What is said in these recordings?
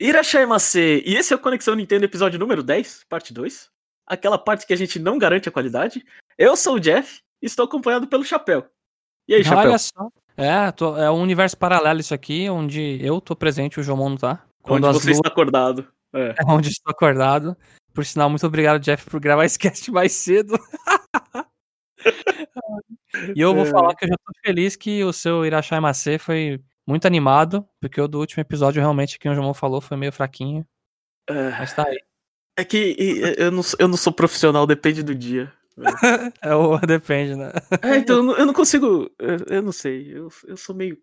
Irashaimase, e esse é o Conexão Nintendo episódio número 10, parte 2. Aquela parte que a gente não garante a qualidade. Eu sou o Jeff e estou acompanhado pelo Chapéu. E aí, Chapéu? Olha só. É, tô- é um universo paralelo isso aqui, onde eu tô presente o Jomon não tá. Onde as você está acordado. É. É onde estou acordado. Por sinal, muito obrigado, Jeff, por gravar esse cast mais cedo. e eu vou É. falar que eu já tô feliz que o seu Irachai Macê foi muito animado, porque o do último episódio, realmente, que o Jomon falou, foi meio fraquinho. É, Mas tá aí. É que eu não, sou- eu não sou profissional, depende do dia. É o depende, né? É, então eu não, eu não consigo. Eu, eu não sei. Eu, eu sou meio.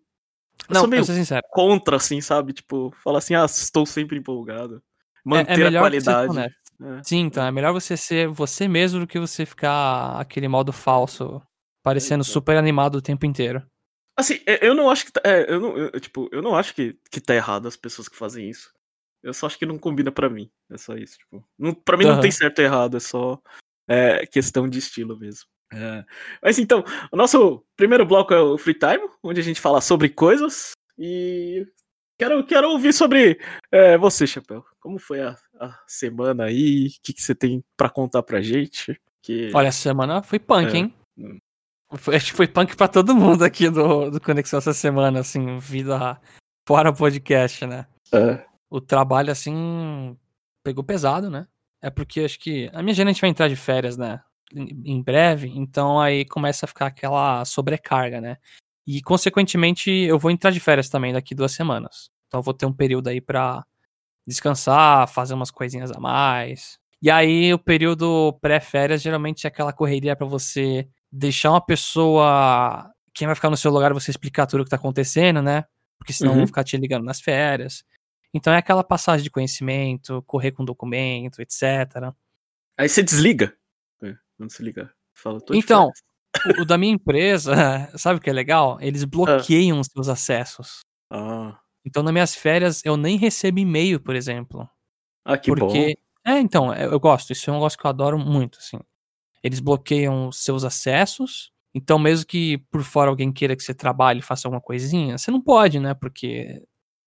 Eu Não, sou meio contra, assim, sabe? Tipo, falar assim, ah, estou sempre empolgado. É, Manter é a você ser qualidade. É. Sim, então é melhor você ser você mesmo do que você ficar aquele modo falso, parecendo Então. super animado o tempo inteiro. Assim, eu- não acho que. tá- é, eu não, eu, tipo, eu não acho que, que tá errado as pessoas que fazem isso. Eu só acho que não combina pra mim. É só isso. Tipo, não, pra mim não Aham. tem certo e errado, é só é, questão de estilo mesmo. É. Mas então, o nosso primeiro bloco é o Free Time, onde a gente fala sobre coisas. E quero, quero ouvir sobre é, você, Chapéu. Como foi a, a semana aí? O que, que você tem pra contar pra gente? Que... Olha, essa semana foi punk, É. hein? Acho que foi punk pra todo mundo aqui do, do Conexão essa semana, assim, vida fora podcast, né? É. O trabalho, assim, pegou pesado, né? É porque acho que a minha gerente vai entrar de férias, né? Em breve, então aí começa a ficar aquela sobrecarga, né? E, consequentemente, eu vou entrar de férias também daqui duas semanas. Então eu vou ter um período aí pra descansar, fazer umas coisinhas a mais. E aí, o período pré-férias geralmente é aquela correria pra você deixar uma pessoa. Quem vai ficar no seu lugar você explicar tudo o que tá acontecendo, né? Porque senão Uhum. vão ficar te ligando nas férias. Então é aquela passagem de conhecimento, correr com documento, etc. Aí você desliga. É, Quando se liga. Fala, tô de Então. O, o da minha empresa, sabe o que é legal? Eles bloqueiam os seus acessos. Ah, Então, nas minhas férias, eu nem recebo e-mail, por exemplo. ah que porque. É, então, eu eu gosto. Isso é um negócio que eu adoro muito, assim. Eles bloqueiam seus acessos. Então, mesmo que por fora alguém queira que você trabalhe e faça alguma coisinha, você não pode, né? Porque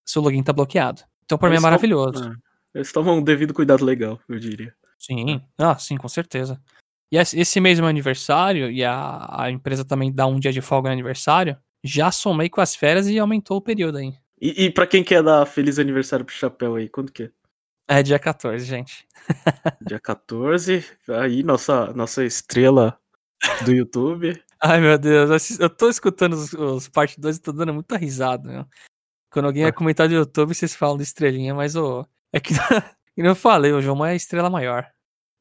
seu login tá bloqueado. Então, pra mim é maravilhoso. É, Eles tomam um devido cuidado legal, eu diria. Sim, ah, sim, com certeza. E esse mês é meu aniversário, e a, a empresa também dá um dia de folga no aniversário. Já somei com as férias e aumentou o período aí. E, e pra quem quer dar feliz aniversário pro Chapéu aí, quando que é? É dia 14, gente. Dia 14, aí nossa, nossa estrela do YouTube. Ai, meu Deus, eu tô escutando os, os parte 2 e tô dando muita risada, meu. Quando alguém vai Ah. comentar do YouTube, vocês falam de estrelinha, mas ô, é que, eu falei, o João é a estrela maior.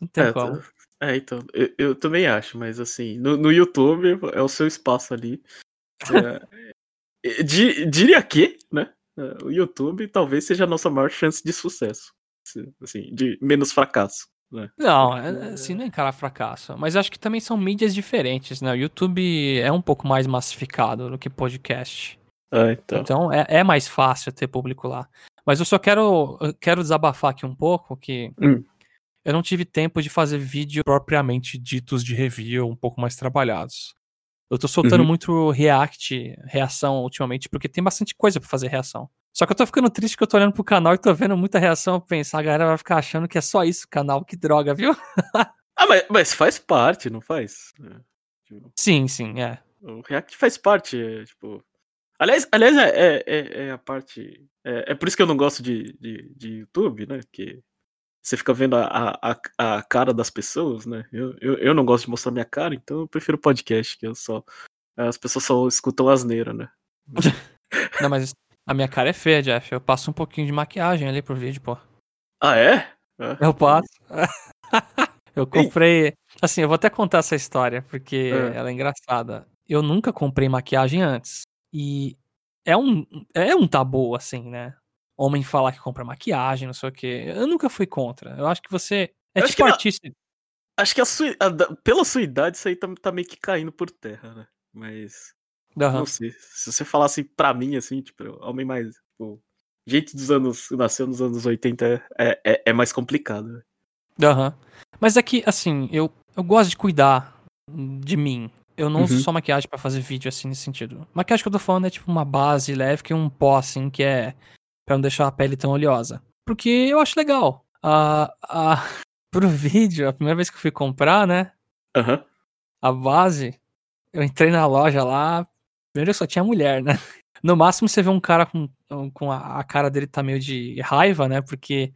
Não tem É, como. tá- é, então, eu, eu também acho, mas assim, no, no YouTube é o seu espaço ali. É, di- diria que, né? é, O YouTube talvez seja a nossa maior chance de sucesso. Assim, de menos fracasso. Né? Não, é- assim, não encarar fracasso. Mas acho que também são mídias diferentes, né? O YouTube é um pouco mais massificado do que podcast. Ah, então. Então é, é mais fácil ter público lá. Mas eu só quero, eu quero desabafar aqui um pouco que Hum. eu não tive tempo de fazer vídeo propriamente ditos de review um pouco mais trabalhados. Eu tô soltando Uhum. muito react, reação ultimamente, porque tem bastante coisa pra fazer reação. Só que eu tô ficando triste que eu tô olhando pro canal e tô vendo muita reação. Pensar, a galera vai ficar achando que é só isso o canal, que droga, viu? Ah, mas, mas faz parte, não faz? É, tipo, Sim, sim, é. o React faz parte, é, tipo. Aliás, aliás é, é, é- é a parte. É, é por isso que eu não gosto de, de, de YouTube, né? Porque você fica vendo a, a, a cara das pessoas, né? Eu, eu, eu não gosto de mostrar minha cara, então eu prefiro podcast, que eu só. As pessoas só escutam asneira, né? Não, mas a minha cara é feia, Jeff. Eu passo um pouquinho de maquiagem ali pro vídeo, pô. Ah, é? Ah, Eu passo. eu comprei. Assim, eu vou até contar essa história, porque É. ela é engraçada. Eu nunca comprei maquiagem antes. E é um, é um tabu, assim, né? Homem falar que compra maquiagem, não sei o quê. Eu nunca fui contra. Eu acho que você. É Eu acho tipo que não- artista. Acho que a sua, a pela sua idade, isso aí tá, tá meio que caindo por terra, né? Mas. Aham. Não sei. Se você falasse pra mim, assim, tipo, homem mais. Tipo, gente dos anos. Nasceu nos anos 80 é, é, é mais complicado. né? Aham. Mas é que, assim, eu, eu gosto de cuidar de mim. Eu não uso Uhum. só maquiagem pra fazer vídeo, assim, nesse sentido. Maquiagem que eu tô falando é tipo uma base leve, que é um pó, assim, que é pra não deixar a pele tão oleosa. porque eu acho legal. Ah, ah, pro vídeo, a primeira vez que eu fui comprar, né? Aham. A base, eu entrei na loja lá, primeiro só tinha mulher, né? No máximo você vê um cara com, com a, a cara dele tá meio de raiva, né? Porque,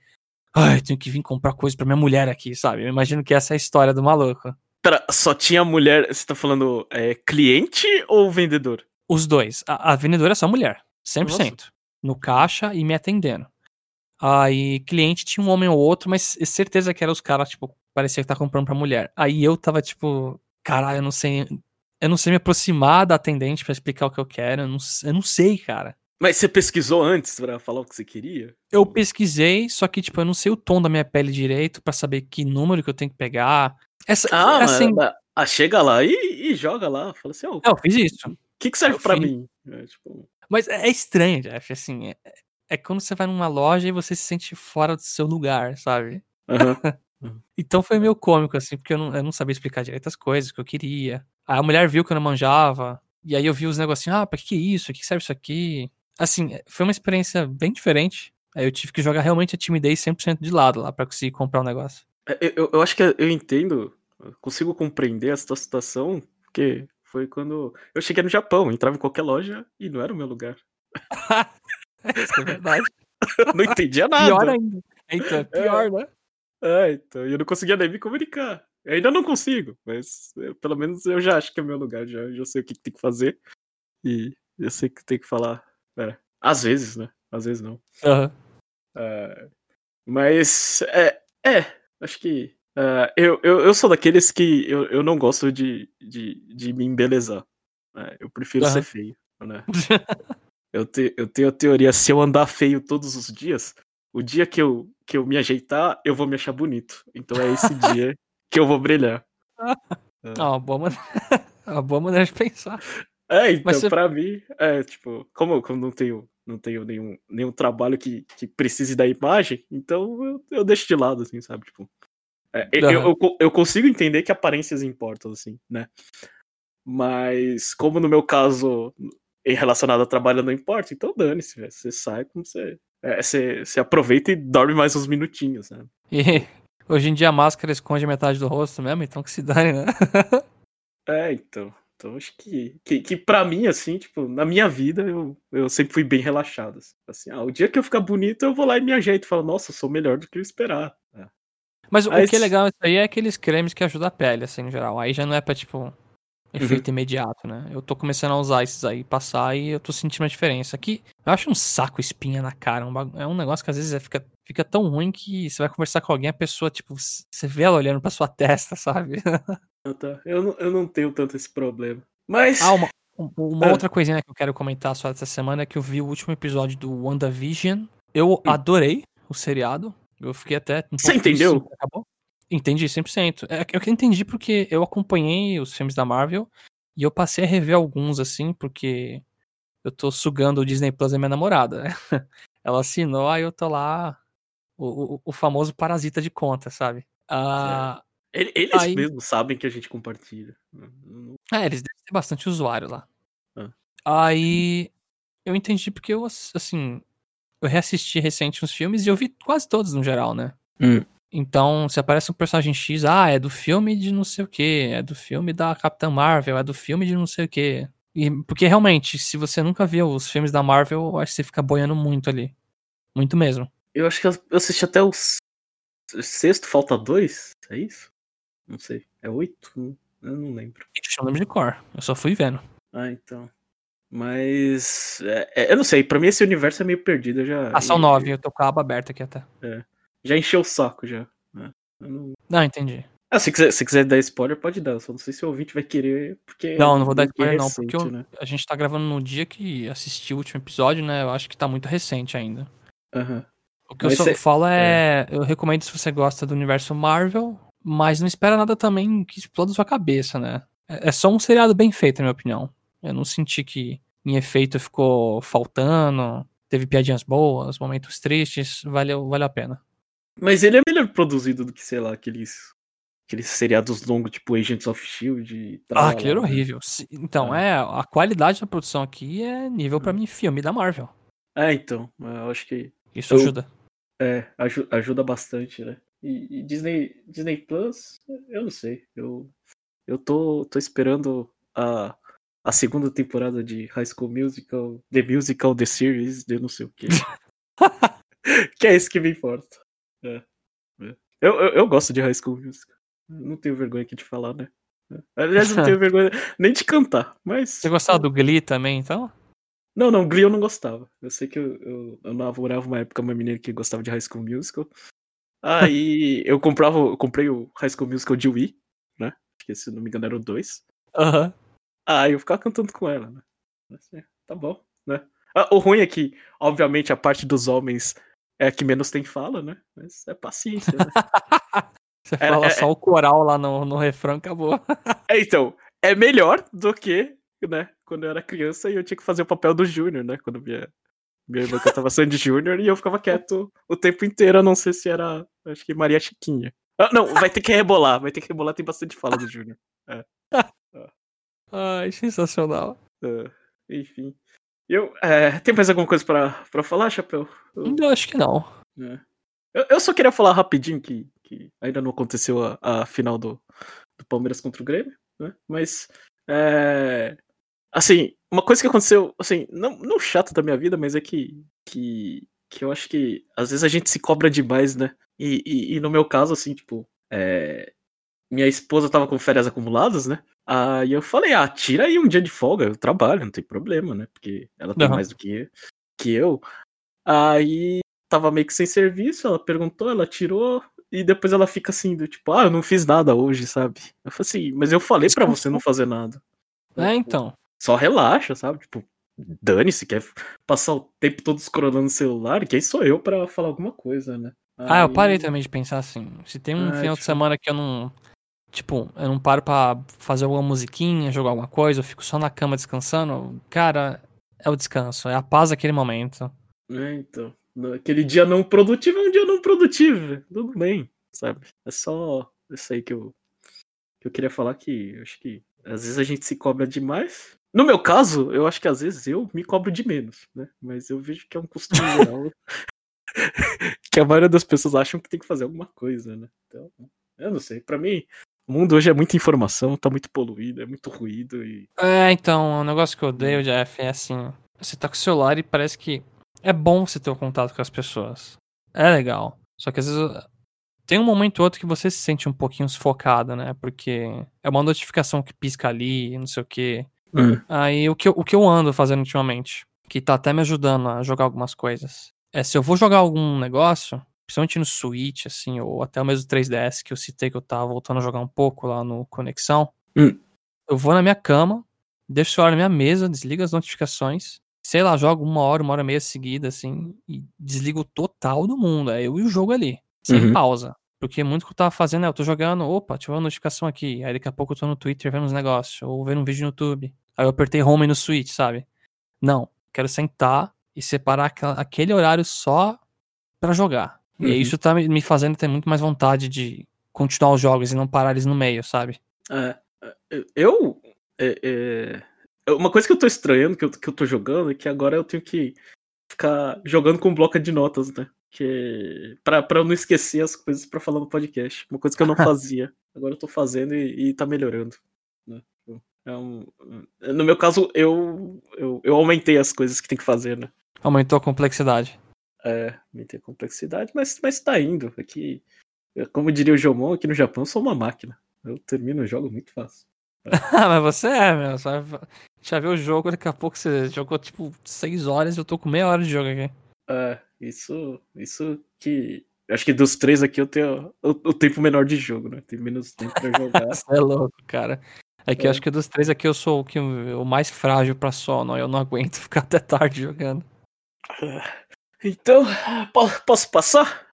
ai, tenho que vir comprar coisa pra minha mulher aqui, sabe? Eu imagino que essa é a história do maluco. Pera, só tinha mulher. Você tá falando é, cliente ou vendedor? Os dois. A, a vendedora é só mulher, 100%. No caixa e me atendendo. Aí, cliente tinha um homem ou outro, mas certeza que eram os caras, tipo, parecia que tá comprando pra mulher. Aí eu tava, tipo, caralho, eu não sei. Eu não sei me aproximar da atendente pra explicar o que eu quero. Eu não, eu não sei, cara. Mas você pesquisou antes pra falar o que você queria? Eu pesquisei, só que, tipo, eu não sei o tom da minha pele direito pra saber que número que eu tenho que pegar. Essa, Ah, assim, mas, ah, chega lá e, e joga lá. Fala assim, o É, eu fiz isso. que, que serve fiz. mim? É, tipo, Mas é é estranho, Jeff, assim. É, é quando você vai numa loja e você se sente fora do seu lugar, sabe? aham. Então foi meio cômico, assim, porque eu não, eu não sabia explicar direito as coisas que eu queria. Aí a mulher viu que eu não manjava. E aí eu vi os negocinhos, ah, pra que que é isso? Pra que serve isso aqui? Assim, foi uma experiência bem diferente. Aí eu tive que jogar realmente a timidez 100% de lado lá pra conseguir comprar o negócio. É, Eu, eu, eu acho que eu entendo, eu consigo compreender essa tua situação, porque foi quando eu cheguei no Japão, entrava em qualquer loja e não era o meu lugar. Isso é verdade. Não entendia nada. pior ainda. Então, é pior, né? É, então, eu não conseguia nem me comunicar. Eu ainda não consigo, mas eu- pelo menos eu já acho que é meu lugar, já, já sei o que, que tem que fazer. E eu sei que tem que falar. É, às vezes, né? Às vezes não. É, mas, é, é, acho que. é, eu, eu, eu sou daqueles que eu, eu não gosto de, de, de me embelezar. né? eu prefiro Aham. ser feio, né? Eu, te, eu tenho a teoria, se eu andar feio todos os dias, o dia que eu, que eu me ajeitar, eu vou me achar bonito. Então é esse dia que eu vou brilhar. Ah, uma boa maneira. uma boa maneira de pensar. É, então, Mas você- pra mim, é, tipo, como eu como não tenho, não tenho nenhum, nenhum trabalho que, que precise da imagem, então eu, eu deixo de lado, assim, sabe? Tipo, é, eu, eu, eu consigo entender que aparências importam, assim, né? Mas, como no meu caso, em relacionado a trabalho não importa, então dane-se, velho. Você sai como você. É, você, você aproveita e dorme mais uns minutinhos, né? E hoje em dia a máscara esconde metade do rosto mesmo, então que se dane, né? É, então. Então acho que, que, que pra mim, assim, tipo, na minha vida, eu, eu sempre fui bem relaxado. assim. Assim, ah, o dia que eu ficar bonito, eu vou lá e me ajeito e falo, nossa, eu sou melhor do que eu esperar. É. Mas o que é legal isso aí é aqueles cremes que ajudam a pele, assim, no geral. Aí já não é pra, tipo, efeito Uhum. imediato, né? Eu tô começando a usar esses aí, passar, e eu tô sentindo a diferença. Aqui, eu acho um saco espinha na cara. um É um negócio que às vezes é- fica, fica tão ruim que você vai conversar com alguém, a pessoa, tipo, você vê ela olhando pra sua testa, sabe? Ah, tá. eu, não, eu não tenho tanto esse problema. Mas. Ah, uma, um- uma Ah. outra coisinha que eu quero comentar só essa semana é que eu vi o último episódio do WandaVision. Eu Hum. adorei o seriado. Eu fiquei até. Um Você entendeu? Acabou. Entendi, 100%. É que eu que entendi porque eu acompanhei os filmes da Marvel e eu passei a rever alguns, assim, porque eu tô sugando o Disney Plus da minha namorada. né? Ela assinou, aí eu tô lá, o, o, o famoso parasita de conta, sabe? Ah, ele- eles Aí- mesmos sabem que a gente compartilha. Não- É, eles devem ter bastante usuário lá. Ah. Aí eu entendi porque eu, ass- assim, eu reassisti recente uns filmes e eu vi quase todos no geral, né? Hum. Então, se aparece um personagem X, ah, é do filme de não sei o que, é do filme da Capitã Marvel, é do filme de não sei o que. Porque realmente, se você nunca viu os filmes da Marvel, eu acho que você fica boiando muito ali. Muito mesmo. Eu acho que eu assisti até o sexto, falta dois? É isso? Não sei. É oito? Eu não lembro. Gente, eu não lembro de cor. Eu só fui vendo. Ah, então. Mas. é, é, eu não sei, pra mim esse universo é meio perdido. Eu já, Ah, são nove, eu tô com a aba aberta aqui até. Já encheu o saco já. né? Eu não- Não, entendi. Ah, se quiser, se quiser dar spoiler, pode dar. Eu só não sei se o ouvinte vai querer. Porque Não, não vou dar spoiler não, recente, porque eu- né? a gente tá gravando no dia que assisti o último episódio, né? Eu acho que tá muito recente ainda. Aham. O que eu Mas só cê- falo é, eu recomendo se você gosta do universo Marvel, mas não espera nada também que exploda sua cabeça, né? É é só um seriado bem feito, na minha opinião. Eu não senti que em efeito ficou faltando, teve piadinhas boas, momentos tristes, valeu, valeu a pena. Mas ele é melhor produzido do que, sei lá, aqueles. Aqueles seriados longos, tipo Agents of Shield. e Ah, tralala, aquele era né? horrível. Então, Ah. é, a qualidade da produção aqui é nível pra mim filme da Marvel. É, então. Eu acho que. Isso Eu- ajuda. É, aju ajuda bastante, né? E, e, Disney, Disney Plus, eu não sei. Eu, eu tô, tô esperando a, a segunda temporada de High School Musical, The Musical, The Series, de não sei o quê. que é isso que me importa. É, é. Eu, eu, eu, gosto de High School Musical. Não tenho vergonha aqui de falar, né? Aliás, não tenho vergonha nem de cantar, mas. Você gostava do Glee também, então? Não, não, Glee eu não gostava. Eu sei que eu, eu, eu namorava uma época uma menina que gostava de High School Musical. Aí eu comprava, eu comprei o High School Musical de Wii, né? Acho que se não me engano era o 2. Aham. Aí eu ficava cantando com ela, né? Assim, tá bom, né? Ah, o ruim é que, obviamente, a parte dos homens é que menos tem fala, né? Mas é paciência, né? Você é, fala é, só o coral lá no, no refrão, acabou. é, então, é melhor do que, né, quando eu era criança e eu tinha que fazer o papel do Júnior, né? Quando minha, minha irmã cantava Sandy Júnior e eu ficava quieto o tempo inteiro, a não sei se era, acho que Maria Chiquinha. Ah, não, vai ter que rebolar, vai ter que rebolar, tem bastante fala do Júnior. É. Ai, sensacional. É, enfim. Eu, é, tem mais alguma coisa pra falar, Chapéu? Eu, eu acho que não. É. Eu, eu, só queria falar rapidinho que, que ainda não aconteceu a, a final do, do Palmeiras contra o Grêmio, né? Mas, é, assim, uma coisa que aconteceu, assim, não, não chato da minha vida, mas é que, que, que eu acho que às vezes a gente se cobra demais, né? E, e, e no meu caso, assim, tipo, é, minha esposa tava com férias acumuladas, né? Aí eu falei, ah, tira aí um dia de folga, eu trabalho, não tem problema, né? Porque ela tem uhum. mais do que, que eu. Aí tava meio que sem serviço, ela perguntou, ela tirou, e depois ela fica assim, do tipo, ah, eu não fiz nada hoje, sabe? Eu falei assim, mas eu falei para você não fazer nada. É, então. Só relaxa, sabe? Tipo, dane-se, quer passar o tempo todo escrolando no celular, quem sou eu para falar alguma coisa, né? Aí... Ah, eu parei também de pensar assim. Se tem um é, final tipo... de semana que eu não. Tipo, eu não paro pra fazer alguma musiquinha, jogar alguma coisa, eu fico só na cama descansando, cara, é o descanso, é a paz daquele momento. É, então. Aquele dia não produtivo é um dia não produtivo, tudo bem, sabe? É só isso aí que eu, que eu queria falar que eu acho que às vezes a gente se cobra demais. No meu caso, eu acho que às vezes eu me cobro de menos, né? Mas eu vejo que é um costume geral que a maioria das pessoas acham que tem que fazer alguma coisa, né? Então, eu não sei. Para mim, o mundo hoje é muita informação, tá muito poluído, é muito ruído e. É, então, o negócio que eu odeio, Jeff, é assim. Você tá com o celular e parece que é bom você ter o contato com as pessoas. É legal. Só que às vezes tem um momento ou outro que você se sente um pouquinho sufocado, né? Porque é uma notificação que pisca ali, não sei o quê. Hum. Aí o que, eu, o que eu ando fazendo ultimamente, que tá até me ajudando a jogar algumas coisas, é, se eu vou jogar algum negócio, principalmente no Switch, assim, ou até o mesmo 3DS que eu citei que eu tava voltando a jogar um pouco lá no Conexão, hum. eu vou na minha cama, deixo o celular na minha mesa, desligo as notificações, sei lá, jogo uma hora, uma hora e meia seguida, assim, e desligo total do mundo. É eu e o jogo ali, sem uhum. pausa. Porque muito que eu tava fazendo é, eu tô jogando, opa, tive uma notificação aqui. Aí daqui a pouco eu tô no Twitter vendo uns negócios, ou vendo um vídeo no YouTube. Aí eu apertei home no Switch, sabe? Não, quero sentar, e separar aquele horário só para jogar. Uhum. E isso tá me fazendo ter muito mais vontade de continuar os jogos e não parar eles no meio, sabe? É, é eu. É, é, uma coisa que eu tô estranhando, que eu, que eu tô jogando, é que agora eu tenho que ficar jogando com bloco de notas, né? Que, pra, pra eu não esquecer as coisas para falar no podcast. Uma coisa que eu não fazia. agora eu tô fazendo e, e tá melhorando. Né? É um, no meu caso, eu, eu, eu aumentei as coisas que tem que fazer, né? Aumentou a complexidade. É, aumentei a complexidade, mas, mas tá indo. Aqui, como diria o Jomon, aqui no Japão eu sou uma máquina. Eu termino o jogo muito fácil. mas você é, meu. Só já viu o jogo, daqui a pouco você jogou tipo 6 horas e eu tô com meia hora de jogo aqui. É, isso, isso que. Acho que dos três aqui eu tenho o, o tempo menor de jogo, né? Tem menos tempo pra jogar. Você é louco, cara. É que é. eu acho que dos três aqui eu sou o, que, o mais frágil pra sono. Eu não aguento ficar até tarde jogando. Então, posso passar?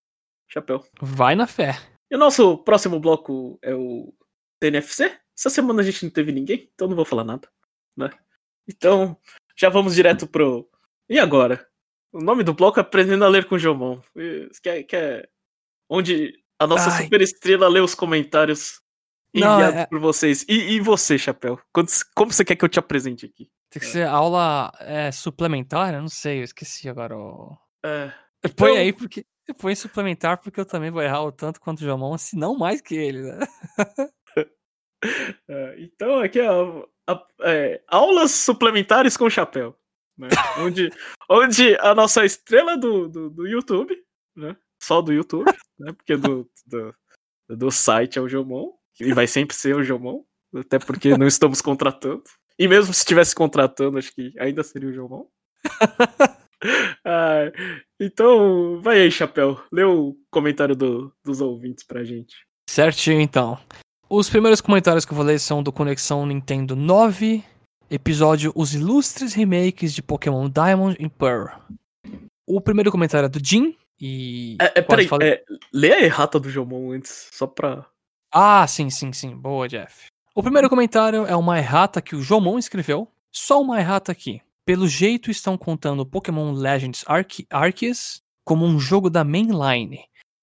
Chapéu. Vai na fé. E o nosso próximo bloco é o TNFC. Essa semana a gente não teve ninguém, então não vou falar nada. Né? Então, já vamos direto pro. E agora? O nome do bloco é Aprendendo a Ler com Jomon. Que que é onde a nossa Ai. super estrela lê os comentários enviados não, é... por vocês. E, e você, Chapéu? Como você quer que eu te apresente aqui? Tem que é. ser aula é, suplementar? Eu não sei, eu esqueci agora. É. Põe então, aí porque. Põe suplementar porque eu também vou errar o tanto quanto o Jomon, se não mais que ele, né? É, então, aqui, ó, a- é, aulas suplementares com chapéu. né? onde, onde a nossa estrela do, do, do YouTube, né? Só do YouTube, né? Porque do, do, do site é o Jomon, e vai sempre ser o Jomon, até porque não estamos contratando. E mesmo se estivesse contratando, acho que ainda seria o Jomon. Ah, então, vai aí, Chapéu. Lê o comentário do- dos ouvintes pra gente. Certinho, então. Os primeiros comentários que eu vou ler são do Conexão Nintendo 9, episódio Os Ilustres Remakes de Pokémon Diamond e Pearl. O primeiro comentário é do Jin, e... É, é, peraí, falar- é, lê a errata do Jomon antes, só pra. Ah, sim, sim, sim. Boa, Jeff. O primeiro comentário é uma errata que o Jomon escreveu. Só uma errata aqui. Pelo jeito estão contando Pokémon Legends Arce- Arceus como um jogo da mainline.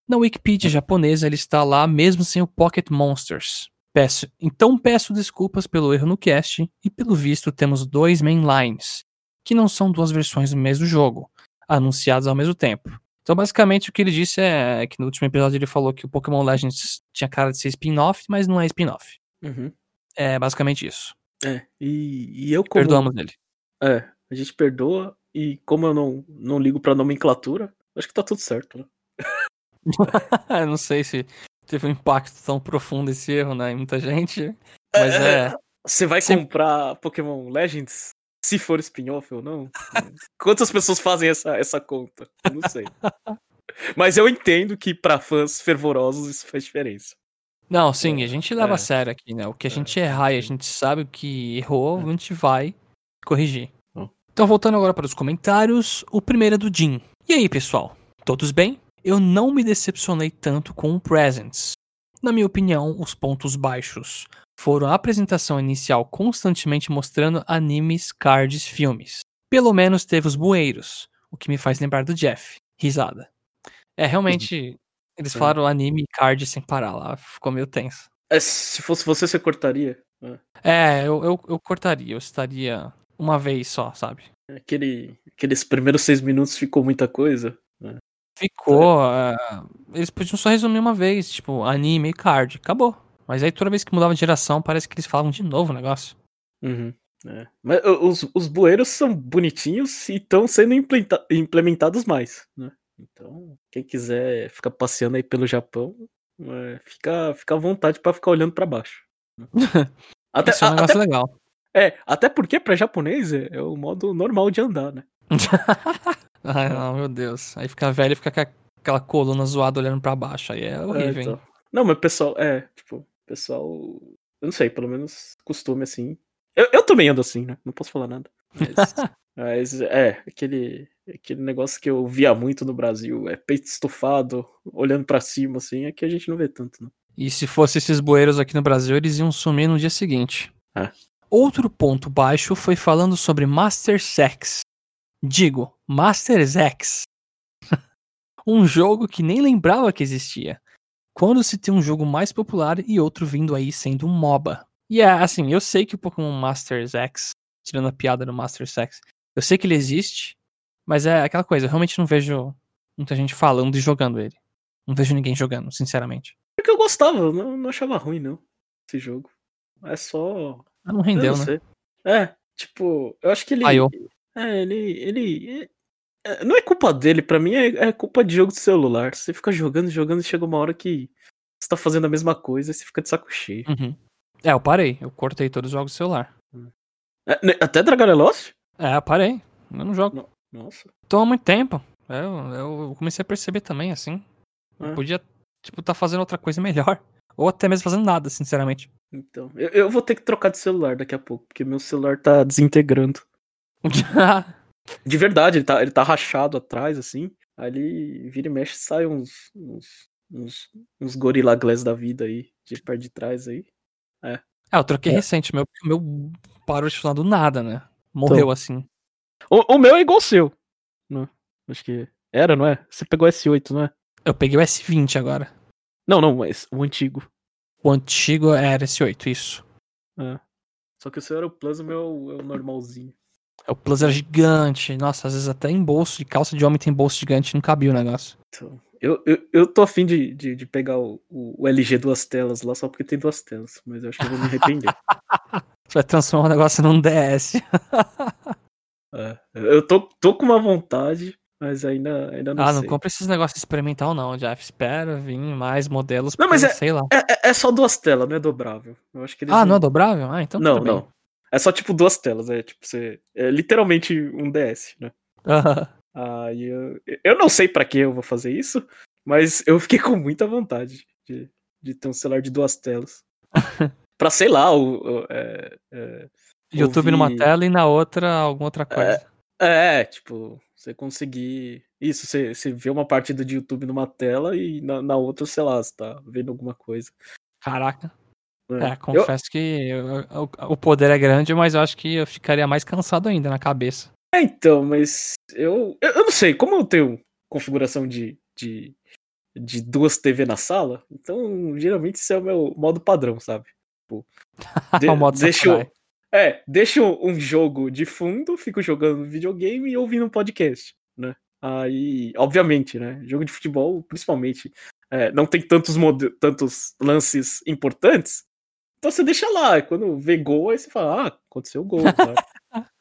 Na Wikipedia japonesa ele está lá mesmo sem o Pocket Monsters. Peço, então peço desculpas pelo erro no cast e pelo visto temos dois mainlines, que não são duas versões do mesmo jogo, anunciadas ao mesmo tempo. Então basicamente o que ele disse é que no último episódio ele falou que o Pokémon Legends tinha cara de ser spin-off, mas não é spin-off. Uhum. É basicamente isso. É, e, e eu como. Perdoamos ele. É, a gente perdoa, e como eu não, não ligo pra nomenclatura, acho que tá tudo certo, né? Eu não sei se teve um impacto tão profundo esse erro, né, em muita gente. Mas é. Você vai Sim. comprar Pokémon Legends? Se for spin-off ou não? Quantas pessoas fazem essa, essa conta? Eu não sei. Mas eu entendo que pra fãs fervorosos isso faz diferença. Não, sim, a gente leva é. a sério aqui, né? O que a É, gente errar e a gente sabe o que errou, É. a gente vai corrigir. Então, voltando agora para os comentários, o primeiro é do Jim. E aí, pessoal? Todos bem? Eu não me decepcionei tanto com o Presents. Na minha opinião, os pontos baixos foram a apresentação inicial constantemente mostrando animes, cards, filmes. Pelo menos teve os bueiros, o que me faz lembrar do Jeff. Risada. É, realmente, eles É. falaram anime e card sem parar lá, ficou meio tenso. É, se fosse você, você cortaria? É. É, eu, eu, eu cortaria, eu estaria uma vez só, sabe? Aquele, aqueles primeiros seis minutos ficou muita coisa. Ficou. é, eles podiam só resumir uma vez, tipo, anime e card, acabou. Mas aí toda vez que mudava de geração, parece que eles falavam de novo o negócio. Uhum, é. Mas os, os bueiros são bonitinhos e estão sendo implenta- implementados mais, né? Então, quem quiser ficar passeando aí pelo Japão, é, fica, fica à vontade pra ficar olhando pra baixo. né? Até, Isso é um negócio até, legal. É, até porque pra japonês é, é o modo normal de andar, né? Ai, não, meu Deus. Aí fica velho e fica com aquela coluna zoada olhando pra baixo. Aí é É, horrível, hein? então. Não, mas pessoal, é, tipo, pessoal, eu não sei, pelo menos costume assim. Eu, eu também ando assim, né? Não posso falar nada. Mas, mas, é, aquele, aquele negócio que eu via muito no Brasil, é peito estufado, olhando pra cima, assim, é que a gente não vê tanto, né? E se fosse esses bueiros aqui no Brasil, eles iam sumir no dia seguinte. É. Outro ponto baixo foi falando sobre Master Sex. Digo, Master X. um jogo que nem lembrava que existia. Quando se tem um jogo mais popular e outro vindo aí sendo um MOBA. E é assim, eu sei que o Pokémon Master X, tirando a piada do Master Sex, eu sei que ele existe, mas é aquela coisa, eu realmente não vejo muita gente falando e jogando ele. Não vejo ninguém jogando, sinceramente. Porque eu gostava, eu não, não achava ruim, não, esse jogo. É só. Não eu rendeu, não né? É, tipo, eu acho que ele. Falhou. É, ele. ele é, não é culpa dele, pra mim é, é culpa de jogo de celular. Você fica jogando, jogando e chega uma hora que você tá fazendo a mesma coisa e você fica de saco cheio. Uhum. É, eu parei. Eu cortei todos os jogos do celular. É, né, até Dragon Lost? É, eu parei. Eu não jogo. Nossa. Tô há muito tempo. É, Eu, eu comecei a perceber também, assim. Eu É. podia, tipo, tá fazendo outra coisa melhor. Ou até mesmo fazendo nada, sinceramente. Então, eu, eu vou ter que trocar de celular daqui a pouco, porque meu celular tá desintegrando. De verdade, ele tá, ele tá rachado atrás, assim. Aí ele vira e mexe, sai uns, uns, uns, uns Gorilla Glass da vida aí, de perto de trás aí. é, eu troquei É. recente, meu, o meu parou de funcionar do nada, né? Morreu Então. assim. O, o meu é igual ao seu. Né? Acho que era, não é? Você pegou S8, não é? Eu peguei o S20 agora. Não, não, mas o antigo. O antigo era S8, isso. É. Só que o seu era o Plus, o meu é o- é o normalzinho. O Plus era gigante. Nossa, às vezes até em bolso de calça de homem tem bolso gigante, não cabia o negócio. Então, Eu, eu, eu tô afim de, de, de pegar o, o, LG duas telas lá só porque tem duas telas, mas eu acho que eu vou me arrepender. Você vai transformar o negócio num DS. é, eu tô, tô com uma vontade, mas ainda, ainda não ah, sei. Ah, não compra esses negócios experimental não, Jeff. Espera vir mais modelos. Não, mas é, sei lá. É, é, só duas telas, não é dobrável. Eu acho que ah, não... não é dobrável? Ah, então Não, não. É só tipo duas telas, é tipo você. É literalmente um DS, né? Aham. Aí eu, eu não sei para que eu vou fazer isso, mas eu fiquei com muita vontade de, de ter um celular de duas telas. pra, sei lá, o. o é, é, YouTube ouvir... numa tela e na outra alguma outra coisa. É, é tipo, você conseguir. Isso, você, você vê uma partida de YouTube numa tela e na, na outra, sei lá, você tá vendo alguma coisa. Caraca. É, é confesso eu... que o, o poder é grande, mas eu acho que eu ficaria mais cansado ainda na cabeça. É, então, mas eu, eu, não sei, como eu tenho configuração de, de, de duas TV na sala, então geralmente esse é o meu modo padrão, sabe? Tipo, de, o modo deixo, é, deixo um jogo de fundo, fico jogando videogame e ouvindo um podcast, né? Aí, obviamente, né? Jogo de futebol, principalmente, é, não tem tantos, tantos lances importantes, então você deixa lá. Quando vê gol, aí você fala, ah, aconteceu gol.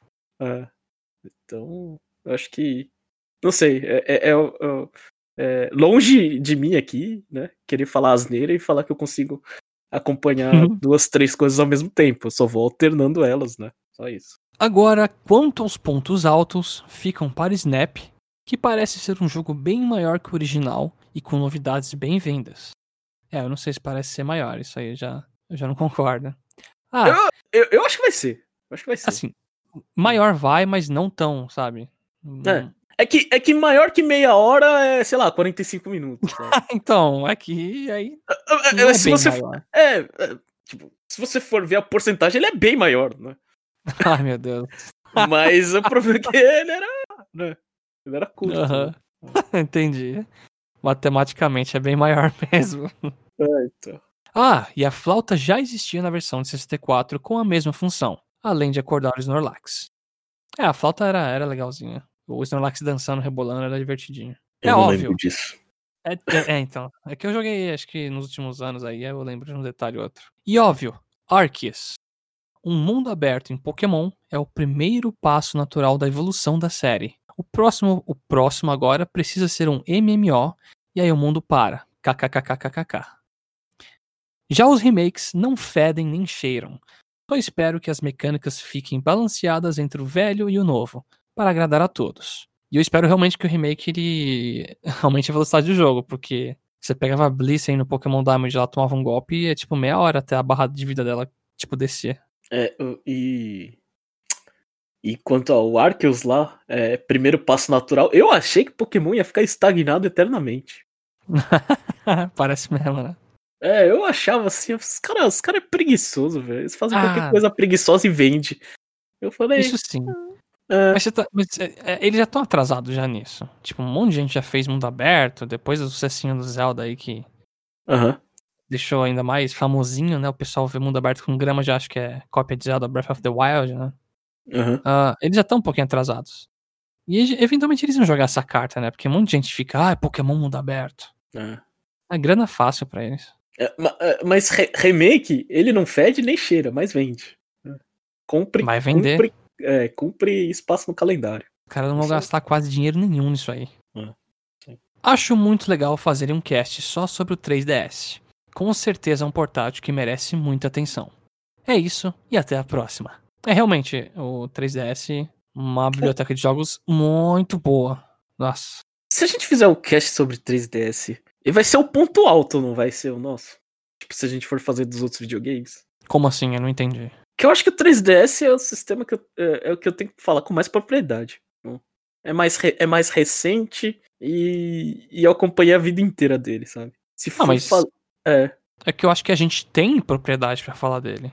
é, então, eu acho que. Não sei, é, é, é, é, longe de mim aqui, né? Querer falar asneira e falar que eu consigo acompanhar uhum. duas, três coisas ao mesmo tempo. Eu só vou alternando elas, né? Só isso. Agora, quanto aos pontos altos, ficam para Snap, que parece ser um jogo bem maior que o original e com novidades bem vindas. É, eu não sei se parece ser maior, isso aí eu já, eu já não concordo. Ah, eu, eu, eu acho que vai ser. Eu acho que vai ser. Assim, Maior vai, mas não tão, sabe? É. É que, é que maior que meia hora é, sei lá, 45 minutos. então, é que aí. É, é, é se você for, é, é, tipo, se você for ver a porcentagem, ele é bem maior, né? Ai, meu Deus. Mas o problema é que ele era. Né? Ele era curto. Né? Entendi. Matematicamente é bem maior mesmo. É, então. Ah, e a flauta já existia na versão de 64 com a mesma função além de acordar o Snorlax. É, a flauta era, era legalzinha. O Snorlax dançando, rebolando, era divertidinho. Eu é óbvio. disso. É, é, é, então. É que eu joguei, acho que nos últimos anos aí, eu lembro de um detalhe ou outro. E óbvio, Arceus. Um mundo aberto em Pokémon é o primeiro passo natural da evolução da série. O próximo, o próximo agora precisa ser um MMO e aí o mundo para. KKKKKK. Já os remakes não fedem nem cheiram. Só espero que as mecânicas fiquem balanceadas entre o velho e o novo, para agradar a todos. E eu espero realmente que o remake ele aumente a velocidade do jogo, porque você pegava a Blitzen no Pokémon Diamond, ela tomava um golpe e é tipo meia hora até a barra de vida dela, tipo, descer. É, e. E quanto ao Arceus lá, é, primeiro passo natural, eu achei que Pokémon ia ficar estagnado eternamente. Parece mesmo, né? É, eu achava assim, os caras os cara é preguiçoso, velho. Eles fazem ah. qualquer coisa preguiçosa e vende. Eu falei. Isso sim. É. Mas, tá, mas é, é, eles já estão atrasados já nisso. Tipo, um monte de gente já fez mundo aberto, depois do sucessinho do Zelda aí que uhum. deixou ainda mais famosinho, né? O pessoal vê mundo aberto com grama, já acho que é cópia de Zelda Breath of the Wild, né? Uhum. Uh, eles já estão um pouquinho atrasados. E eventualmente eles vão jogar essa carta, né? Porque um monte de gente fica, ah, é Pokémon mundo aberto. É. É grana fácil para eles. É, é, mas remake, ele não fede nem cheira, mas vende. Cumpre, Vai vender. Cumpre, é, cumpre espaço no calendário. Os caras não vão gastar quase dinheiro nenhum nisso aí. É, Acho muito legal fazerem um cast só sobre o 3DS. Com certeza é um portátil que merece muita atenção. É isso e até a próxima. É realmente o 3DS, uma biblioteca de jogos muito boa. Nossa. Se a gente fizer o um cast sobre 3DS, e vai ser o ponto alto, não vai ser o nosso? Tipo, se a gente for fazer dos outros videogames. Como assim? Eu não entendi. Que eu acho que o 3DS é o sistema que eu, é, é o que eu tenho que falar com mais propriedade. É mais, re, é mais recente e, e eu acompanhei a vida inteira dele, sabe? Se ah, for ah, mas fal... é. é que eu acho que a gente tem propriedade para falar dele.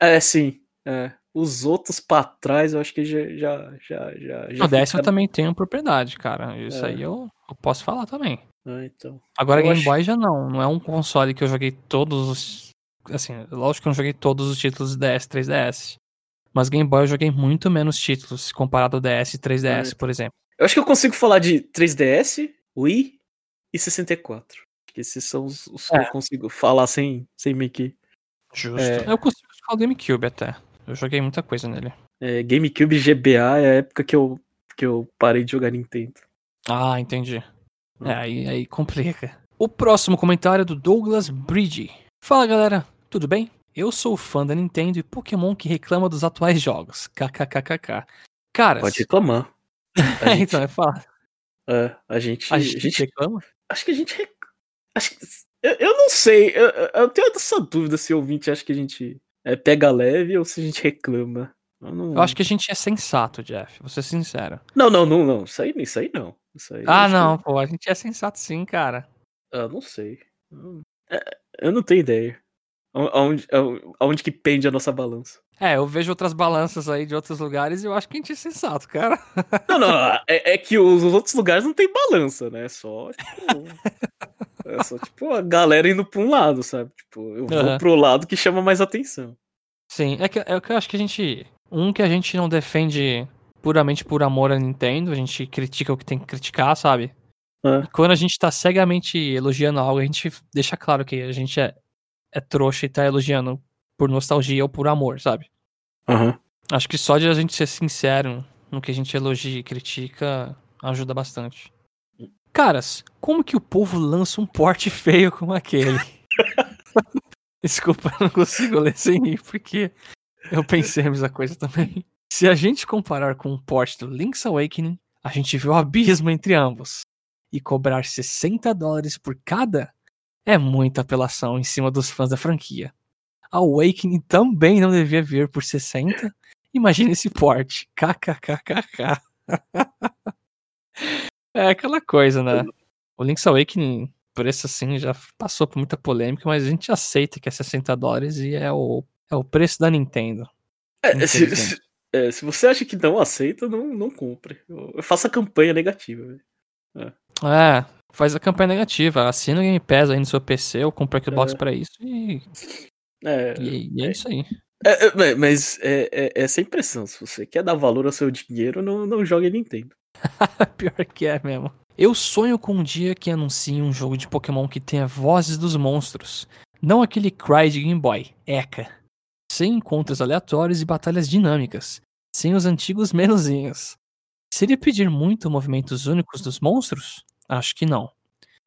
É, sim. É. Os outros pra trás, eu acho que já. já, já, já, já o DS eu também tenho propriedade, cara. Isso é. aí eu, eu posso falar também. Ah, então. Agora eu Game acho... Boy já não. Não é um console que eu joguei todos os. Assim, lógico que eu não joguei todos os títulos DS 3DS. Mas Game Boy eu joguei muito menos títulos comparado ao DS e 3DS, ah, por exemplo. Eu acho que eu consigo falar de 3DS, Wii, e 64. Que esses são os, os É. que eu consigo falar sem, sem meio que. Justo. É. Eu consigo falar do GameCube até. Eu joguei muita coisa nele. É, GameCube GBA é a época que eu, que eu parei de jogar Nintendo. Ah, entendi. Hum. É, aí, aí complica. O próximo comentário é do Douglas Bridge. Fala galera, tudo bem? Eu sou fã da Nintendo e Pokémon que reclama dos atuais jogos. KKKKK. Caras, Pode reclamar. A gente, então, é fala. é, a gente, A a gente, gente- reclama? acho que a gente. rec- Acho que, eu, eu não sei. Eu, eu- tenho essa dúvida se o ouvinte acha que a gente é, pega leve ou se a gente reclama. Eu, não... Eu acho que a gente é sensato, Jeff. Vou ser sincero. Não, não, não, não. Isso aí, isso aí não. Isso aí, Ah, acho que- não, pô, a gente é sensato sim, cara. Eu não sei. Eu- é, Eu não tenho ideia. A- Aonde, a- aonde que pende a nossa balança? É, eu vejo outras balanças aí de outros lugares e eu acho que a gente é sensato, cara. Não, não, é, é que os, os outros lugares não tem balança, né? É Só, tipo. é só, tipo, a galera indo pra um lado, sabe? Tipo, eu vou Aham. pro lado que chama mais atenção. Sim, é que, é que eu acho que a gente. Um que a gente não defende puramente por amor à Nintendo, a gente critica o que tem que criticar, sabe? É. Quando a gente tá cegamente elogiando algo, a gente deixa claro que a gente é, é trouxa e tá elogiando por nostalgia ou por amor, sabe? Aham. Acho que só de a gente ser sincero no que a gente elogia e critica ajuda bastante. Caras, como que o povo lança um porte feio como aquele? Desculpa, eu não consigo ler sem rir, porque eu pensei a mesma coisa também. Se a gente comparar com o porte do Link's Awakening, a gente vê o abismo entre ambos. E cobrar 60 dólares por cada é muita apelação em cima dos fãs da franquia. A Awakening também não devia vir por 60. Imagina esse porte. KKKKK. é aquela coisa, né? O Link's Awakening, preço assim, já passou por muita polêmica, mas a gente aceita que é 60 dólares e é o, é o preço da Nintendo. É, se, se- é, se você acha que não aceita, não, não compre. Eu, eu faço a campanha negativa. velho. É, faz a campanha negativa. Assina o Game Pass aí no seu PC, ou compra aquele box É. pra isso e, É, e, e é isso aí. é, é, mas- é, é, é sem pressão. Se você quer dar valor ao seu dinheiro, não, não jogue Nintendo. Pior que é mesmo. Eu sonho com um dia que anuncie um jogo de Pokémon que tenha vozes dos monstros. Não aquele Cry de Game Boy, Eka. Sem encontros aleatórios e batalhas dinâmicas. Sem os antigos menuzinhos. Seria pedir muito movimentos únicos dos monstros? Acho que não.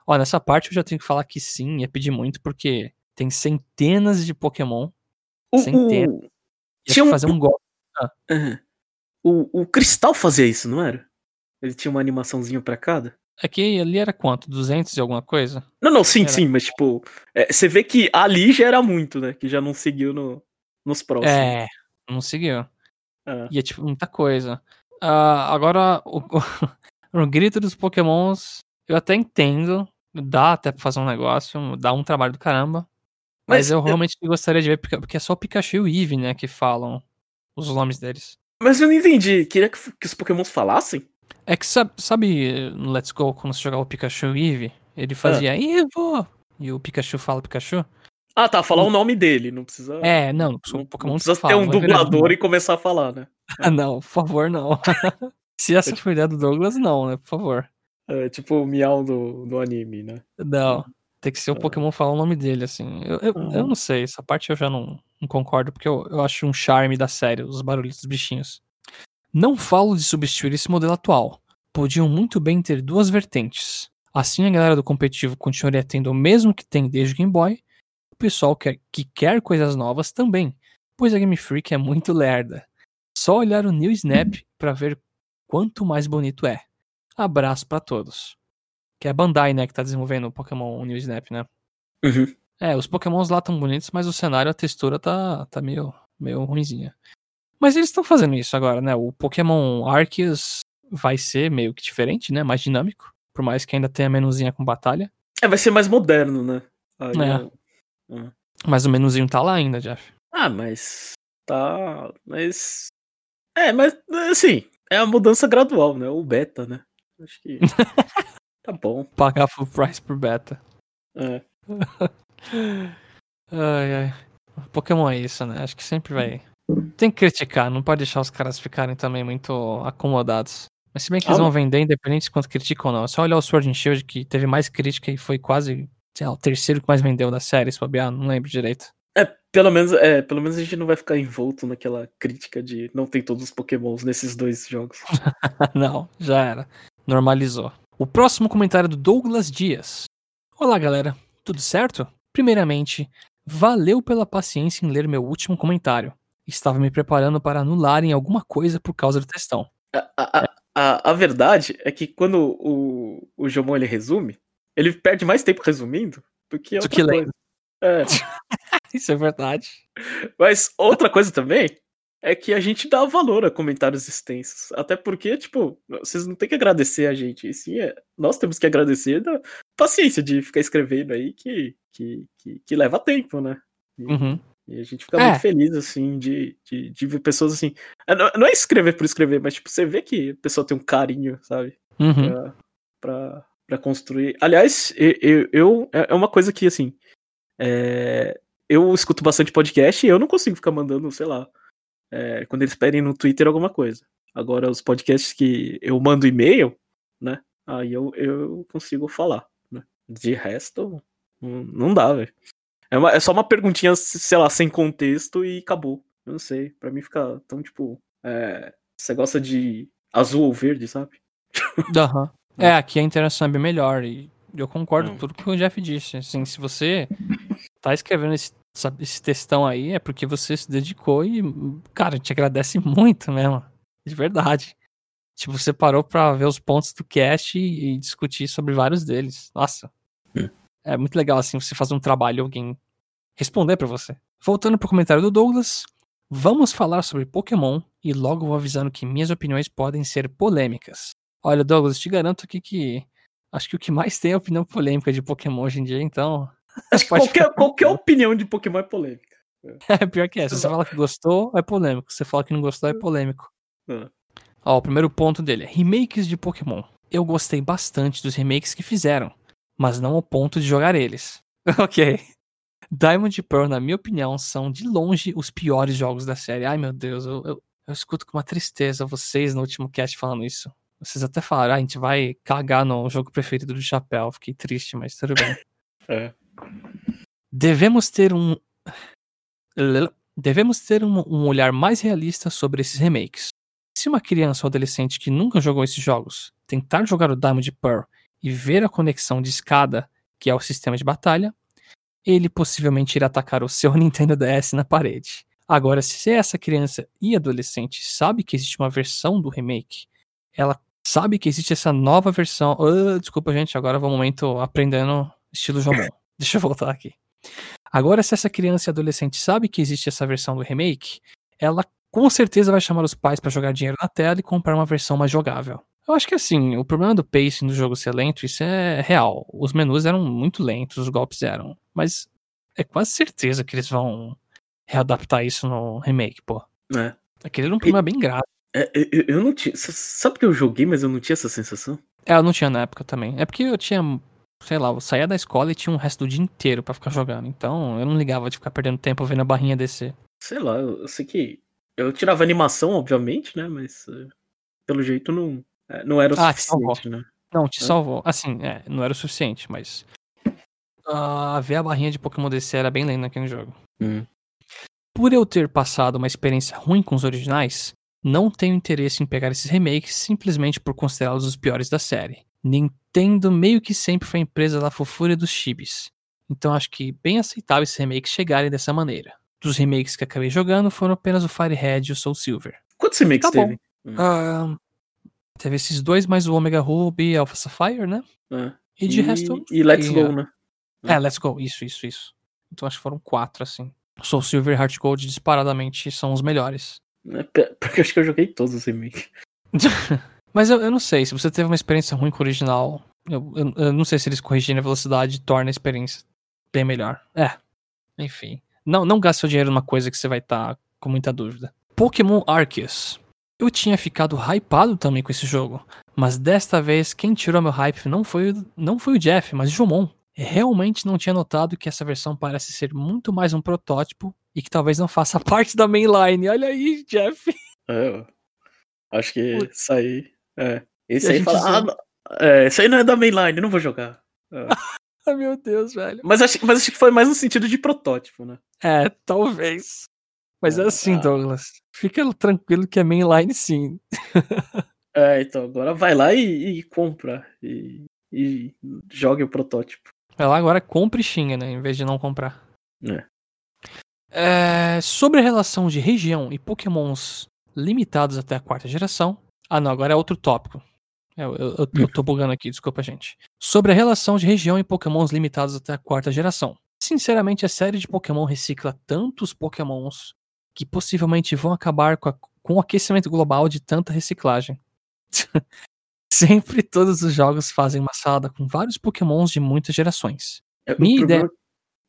Ó, nessa parte eu já tenho que falar que sim, é pedir muito, porque tem centenas de Pokémon. O, Centena. o, Tinha um- fazer um golpe. Aham. O, o Cristal fazia isso, não era? Ele tinha uma animaçãozinha pra cada? É que ali era quanto? 200 e alguma coisa? Não, não, sim, Era. sim, mas tipo, é, você vê que ali já era muito, né? Que já não seguiu no, nos próximos. É, não seguiu. Ah, E é tipo muita coisa. Ah, agora, o, o grito dos pokémons, eu até entendo. Dá até pra fazer um negócio, dá um trabalho do caramba. Mas, Mas eu eu- realmente gostaria de ver, porque, porque é só o Pikachu e o Eevee, né, que falam os nomes deles. Mas eu não entendi. Queria que, que os Pokémons falassem? É que sabe, sabe no Let's Go, quando você jogava o Pikachu e o Eevee, ele fazia Evo! E o Pikachu fala Pikachu? Ah, tá, falar o nome dele, não precisa. É, não, não, Pokémon não precisa falam, ter um dublador e começar a falar, né? Ah, não, por favor, não. Se essa foi a ideia do Douglas, não, né, por favor. É, tipo o miau do, do anime, né? Não, tem que ser o Ah. Pokémon falar o nome dele, assim. Eu, eu, eu Aham. não sei, essa parte eu já não, não concordo, porque eu, eu acho um charme da série, os barulhos dos bichinhos. Não falo de substituir esse modelo atual. Podiam muito bem ter duas vertentes. Assim a galera do competitivo continuaria tendo o mesmo que tem desde o Game Boy, o pessoal que, que quer coisas novas também, pois a Game Freak é muito lerda. Só olhar o New Snap pra ver quanto mais bonito é. Abraço pra todos. Que é a Bandai, né, que tá desenvolvendo o Pokémon New Snap, né? Uhum. É, os Pokémons lá tão bonitos, mas o cenário, a textura tá, tá meio, meio ruinzinha. Mas eles estão fazendo isso agora, né? O Pokémon Arceus vai ser meio que diferente, né? Mais dinâmico. Por mais que ainda tenha menuzinha com batalha. É, vai ser mais moderno, né? Aí É. eu- Mas o menuzinho tá lá ainda, Jeff. Ah, mas. Tá. Mas. É, mas assim, é a mudança gradual, né? O beta, né? Acho que. tá bom. Pagar full price por beta. É. Ai, ai. Pokémon é isso, né? Acho que sempre vai. Tem que criticar, não pode deixar os caras ficarem também muito acomodados. Mas se bem que Ah, eles vão vender independente de quanto criticam ou não. É só olhar o Sword and Shield, que teve mais crítica e foi quase, sei lá, o terceiro que mais vendeu da série, se bobear, não lembro direito. É, pelo menos, é, pelo menos a gente não vai ficar envolto naquela crítica de não tem todos os pokémons nesses dois jogos. não, já era. Normalizou. O próximo comentário é do Douglas Dias. Olá, galera. Tudo certo? Primeiramente, valeu pela paciência em ler meu último comentário. Estava me preparando para anularem alguma coisa por causa do textão. A, a, a, a verdade é que quando o, o Jomon ele resume, ele perde mais tempo resumindo do que Do que lendo. É, Isso é verdade. mas outra coisa também é que a gente dá valor a comentários extensos. Até porque, tipo, vocês não têm que agradecer a gente. E sim, é, nós temos que agradecer da paciência de ficar escrevendo aí que, que, que, que leva tempo, né? E, Uhum. e a gente fica É. muito feliz, assim, de, de, de ver pessoas assim. é, Não, não é escrever por escrever, mas, tipo, você vê que a pessoa tem um carinho, sabe? Uhum. pra, pra, pra construir. Aliás, eu, eu, é é uma coisa que, assim, é, eu escuto bastante podcast e eu não consigo ficar mandando, sei lá, é, quando eles pedem no Twitter alguma coisa. Agora, os podcasts que eu mando e-mail, né, aí eu, eu consigo falar, né. De resto, não, dá, velho. É, uma- é só uma perguntinha, sei lá, sem contexto e acabou. Eu não sei, pra mim fica tão, tipo, é, você gosta de azul ou verde, sabe? Aham. É, aqui a interação é bem melhor e eu concordo Hum. com tudo que o Jeff disse. Assim, se você tá escrevendo esse, sabe, esse textão aí, é porque você se dedicou e, cara, te agradece muito mesmo. De verdade. Tipo, você parou pra ver os pontos do cast e, e discutir sobre vários deles. Nossa. Hum. É muito legal, assim, você fazer um trabalho e alguém responder pra você. Voltando pro comentário do Douglas, vamos falar sobre Pokémon e logo vou avisando que minhas opiniões podem ser polêmicas. Olha, Douglas, te garanto aqui que acho que o que mais tem é opinião polêmica de Pokémon hoje em dia, então. Acho que qualquer, qualquer opinião de Pokémon é polêmica. É pior que é. Se você fala que gostou, é polêmico. Você fala que não gostou, é polêmico. É. Ó, o primeiro ponto dele é remakes de Pokémon. Eu gostei bastante dos remakes que fizeram, mas não ao ponto de jogar eles. ok. Diamond e Pearl, na minha opinião, são de longe os piores jogos da série. Ai meu Deus, eu, eu, eu escuto com uma tristeza vocês no último cast falando isso. Vocês até falaram, ah, a gente vai cagar no jogo preferido do Chapéu. Fiquei triste, mas tudo bem. É. Devemos ter um. Devemos ter um, um olhar mais realista sobre esses remakes. Se uma criança ou adolescente que nunca jogou esses jogos tentar jogar o Diamond Pearl e ver a conexão de escada, que é o sistema de batalha, ele possivelmente irá atacar o seu Nintendo DS na parede. Agora, se essa criança e adolescente sabe que existe uma versão do remake, ela sabe que existe essa nova versão. Ah, desculpa, gente, agora vou um momento aprendendo estilo Jomon. Deixa eu voltar aqui. Agora, se essa criança e adolescente sabe que existe essa versão do remake, ela com certeza vai chamar os pais para jogar dinheiro na tela e comprar uma versão mais jogável. Eu acho que assim, o problema do pacing do jogo ser lento, isso é real. Os menus eram muito lentos, os golpes eram. Mas é quase certeza que eles vão readaptar isso no remake, pô. É. Aquele era um problema bem grave. É, eu, eu não tinha. Sabe que eu joguei, mas eu não tinha essa sensação? É, eu não tinha na época também. É porque eu tinha, sei lá, eu saía da escola e tinha um resto do dia inteiro pra ficar jogando. Então eu não ligava de ficar perdendo tempo vendo a barrinha descer. Sei lá, eu, sei que. Eu tirava animação, obviamente, né? Mas uh, pelo jeito não, é, não era o Ah, te suficiente, né? Não, te É. salvou. Assim, é, não era o suficiente, mas. ah, ver a barrinha de Pokémon descer era bem lento naquele jogo. Hum. Por eu ter passado uma experiência ruim com os originais, não tenho interesse em pegar esses remakes simplesmente por considerá-los os piores da série. Nintendo meio que sempre foi a empresa da fofura dos chibis. Então acho que bem aceitável esses remakes chegarem dessa maneira. Dos remakes que acabei jogando foram apenas o Firehead e o Soul Silver. Quantos remakes Tá teve? Hum. Ah, teve esses dois, mais o Omega Ruby e Alpha Sapphire, né? É. E de resto. eu não E Let's sei, Go, né? É, Let's Go, isso, isso, isso. Então acho que foram quatro, assim. Soul Silver e Heart Gold disparadamente são os melhores. É, Porque eu acho que eu joguei todos os remakes. Mas eu, eu não sei, se você teve uma experiência ruim com o original, eu, eu, eu não sei se eles corrigirem a velocidade torna a experiência bem melhor. É, enfim. Não, não gaste seu dinheiro numa coisa que você vai estar com muita dúvida. Pokémon Arceus. Eu tinha ficado hypado também com esse jogo, mas desta vez quem tirou meu hype não foi, o- não foi o Jeff, mas o Jomon. Realmente não tinha notado que essa versão parece ser muito mais um protótipo e que talvez não faça parte da mainline. Olha aí, Jeff. É, acho que Putz. isso aí. É. Esse aí fala, ah, não, é, esse aí não é da mainline, não vou jogar. É. Ai, meu Deus, velho. Mas, acho, mas acho que foi mais no sentido de protótipo, né? É, talvez. Mas é Ah, assim, ah. Douglas. Fica tranquilo que é mainline sim. É, então agora vai lá e, e compra. E, e jogue o protótipo. Vai lá agora, compra e xinga, né? Em vez de não comprar. É. É, sobre a relação de região e pokémons limitados até a quarta geração. Ah, não, agora é outro tópico. Eu, eu, eu- eu tô bugando aqui, desculpa, gente. Sobre a relação de região e pokémons limitados até a quarta geração. Sinceramente, a série de Pokémon recicla tantos pokémons que possivelmente vão acabar com, a- com o aquecimento global de tanta reciclagem. Sempre todos os jogos fazem uma salada com vários pokémons de muitas gerações. É, o Minha problema,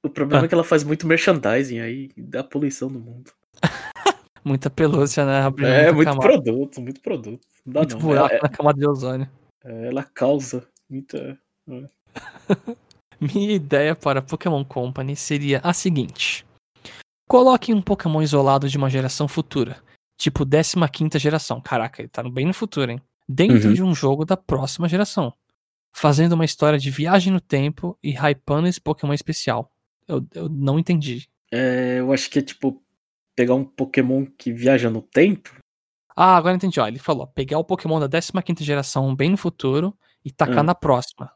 o problema Ah. é que ela faz muito merchandising aí dá poluição no mundo. Muita pelúcia, né? Abrindo É, muito camada, produto, muito produto. Não dá muito não. buraco Ela, na camada de ozônio. é- ela causa muita. Minha ideia para Pokémon Company seria a seguinte: coloque um Pokémon isolado de uma geração futura, tipo 15 geração. Caraca, ele tá bem no futuro, hein? Dentro Uhum. de um jogo da próxima geração, fazendo uma história de viagem no tempo e hypando esse Pokémon especial. Eu, eu não entendi. É, eu acho que é tipo pegar um Pokémon que viaja no tempo. Ah, agora entendi. Ó, ele falou: pegar o Pokémon da 15 geração bem no futuro e tacar Ah. na próxima.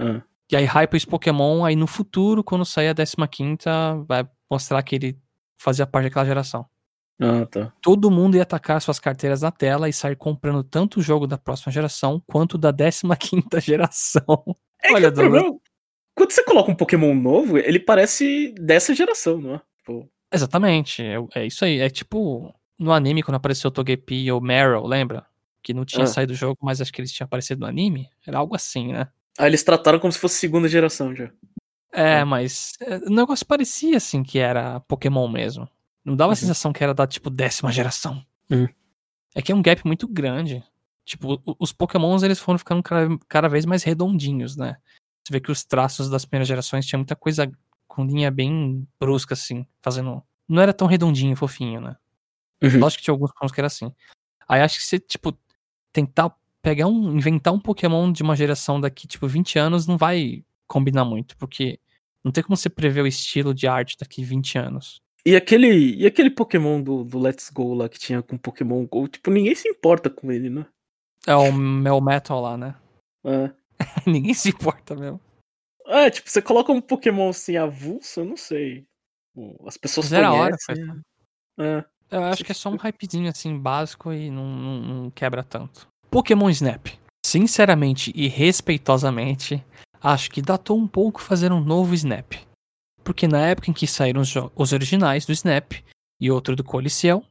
Ah, E aí hype esse Pokémon, aí no futuro, quando sair a 15 vai mostrar que ele fazia parte daquela geração. ah, tá. Todo mundo ia atacar suas carteiras na tela e sair comprando tanto o jogo da próxima geração quanto da 15 geração. É Olha, que o problema. Quando você coloca um Pokémon novo, ele parece dessa geração, não é? Tipo, Exatamente, é, é isso aí. É tipo no anime quando apareceu o Togepi ou Meryl, lembra? Que não tinha Ah. saído do jogo, mas acho que eles tinham aparecido no anime. Era algo assim, né? Aí eles trataram como se fosse segunda geração já. É, É. mas é, o negócio parecia assim que era Pokémon mesmo. Não dava a Uhum. sensação que era da tipo décima geração. Uhum. É que é um gap muito grande. Tipo, os Pokémons eles foram ficando cada, cada vez mais redondinhos, né? Você vê que os traços das primeiras gerações tinha muita coisa com linha bem brusca, assim, fazendo. Não era tão redondinho, fofinho, né? Uhum. Lógico que tinha alguns Pokémons que era assim. Aí acho que você, tipo, tentar pegar um. inventar um Pokémon de uma geração daqui, tipo, 20 anos não vai combinar muito, porque não tem como você prever o estilo de arte daqui 20 anos. E aquele, e aquele Pokémon do, do Let's Go lá que tinha com Pokémon Go, tipo, ninguém se importa com ele, né? É o Melmetal lá, né? É. Ninguém se importa mesmo. É, tipo, você coloca um Pokémon assim avulso, eu não sei. As pessoas Mas era a hora, conhecem. foi. É. Eu acho que é só um hypezinho assim básico e não, não- não quebra tanto. Pokémon Snap. Sinceramente e respeitosamente, acho que datou um pouco fazer um novo Snap. Porque na época em que saíram os, os originais do Snap e outro do Coliseu,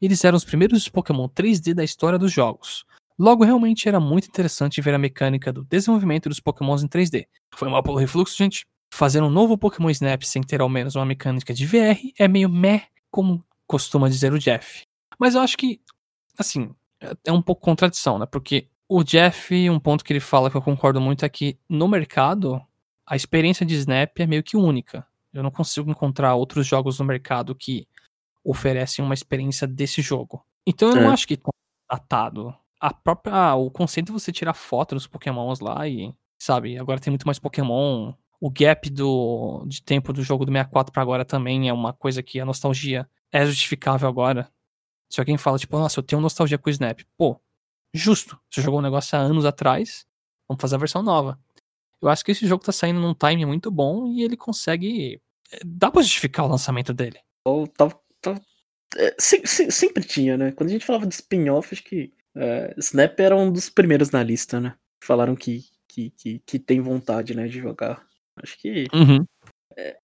eles eram os primeiros Pokémon 3D da história dos jogos. Logo, realmente era muito interessante ver a mecânica do desenvolvimento dos Pokémons em 3D. Foi mal pelo refluxo, gente. Fazer um novo Pokémon Snap sem ter ao menos uma mecânica de VR é meio meh, como costuma dizer o Jeff. Mas eu acho que, assim, é- um pouco contradição, né? Porque o Jeff, um ponto que ele fala que eu concordo muito é que no mercado, a experiência de Snap é meio que única. Eu não consigo encontrar outros jogos no mercado que oferecem uma experiência desse jogo. Então eu não É. acho que tá datado. A própria, o conceito de você tirar foto dos pokémons lá e, sabe, agora tem muito mais pokémon. O gap do, de tempo do jogo do 64 pra agora também é uma coisa que a nostalgia é justificável agora. Se alguém fala, tipo, nossa, eu tenho nostalgia com o Snap. Pô, justo. Você jogou um negócio há anos atrás, vamos fazer a versão nova. Eu acho que esse jogo tá saindo num time muito bom e ele consegue. eh, Dá pra justificar o lançamento dele. Ou tava, tava- é, se- se- sempre tinha, né? Quando a gente falava de spin-off, acho que é, Snap era um dos primeiros na lista, né? Falaram que, que, que, que tem vontade, né, de jogar. Acho que Uhum. é,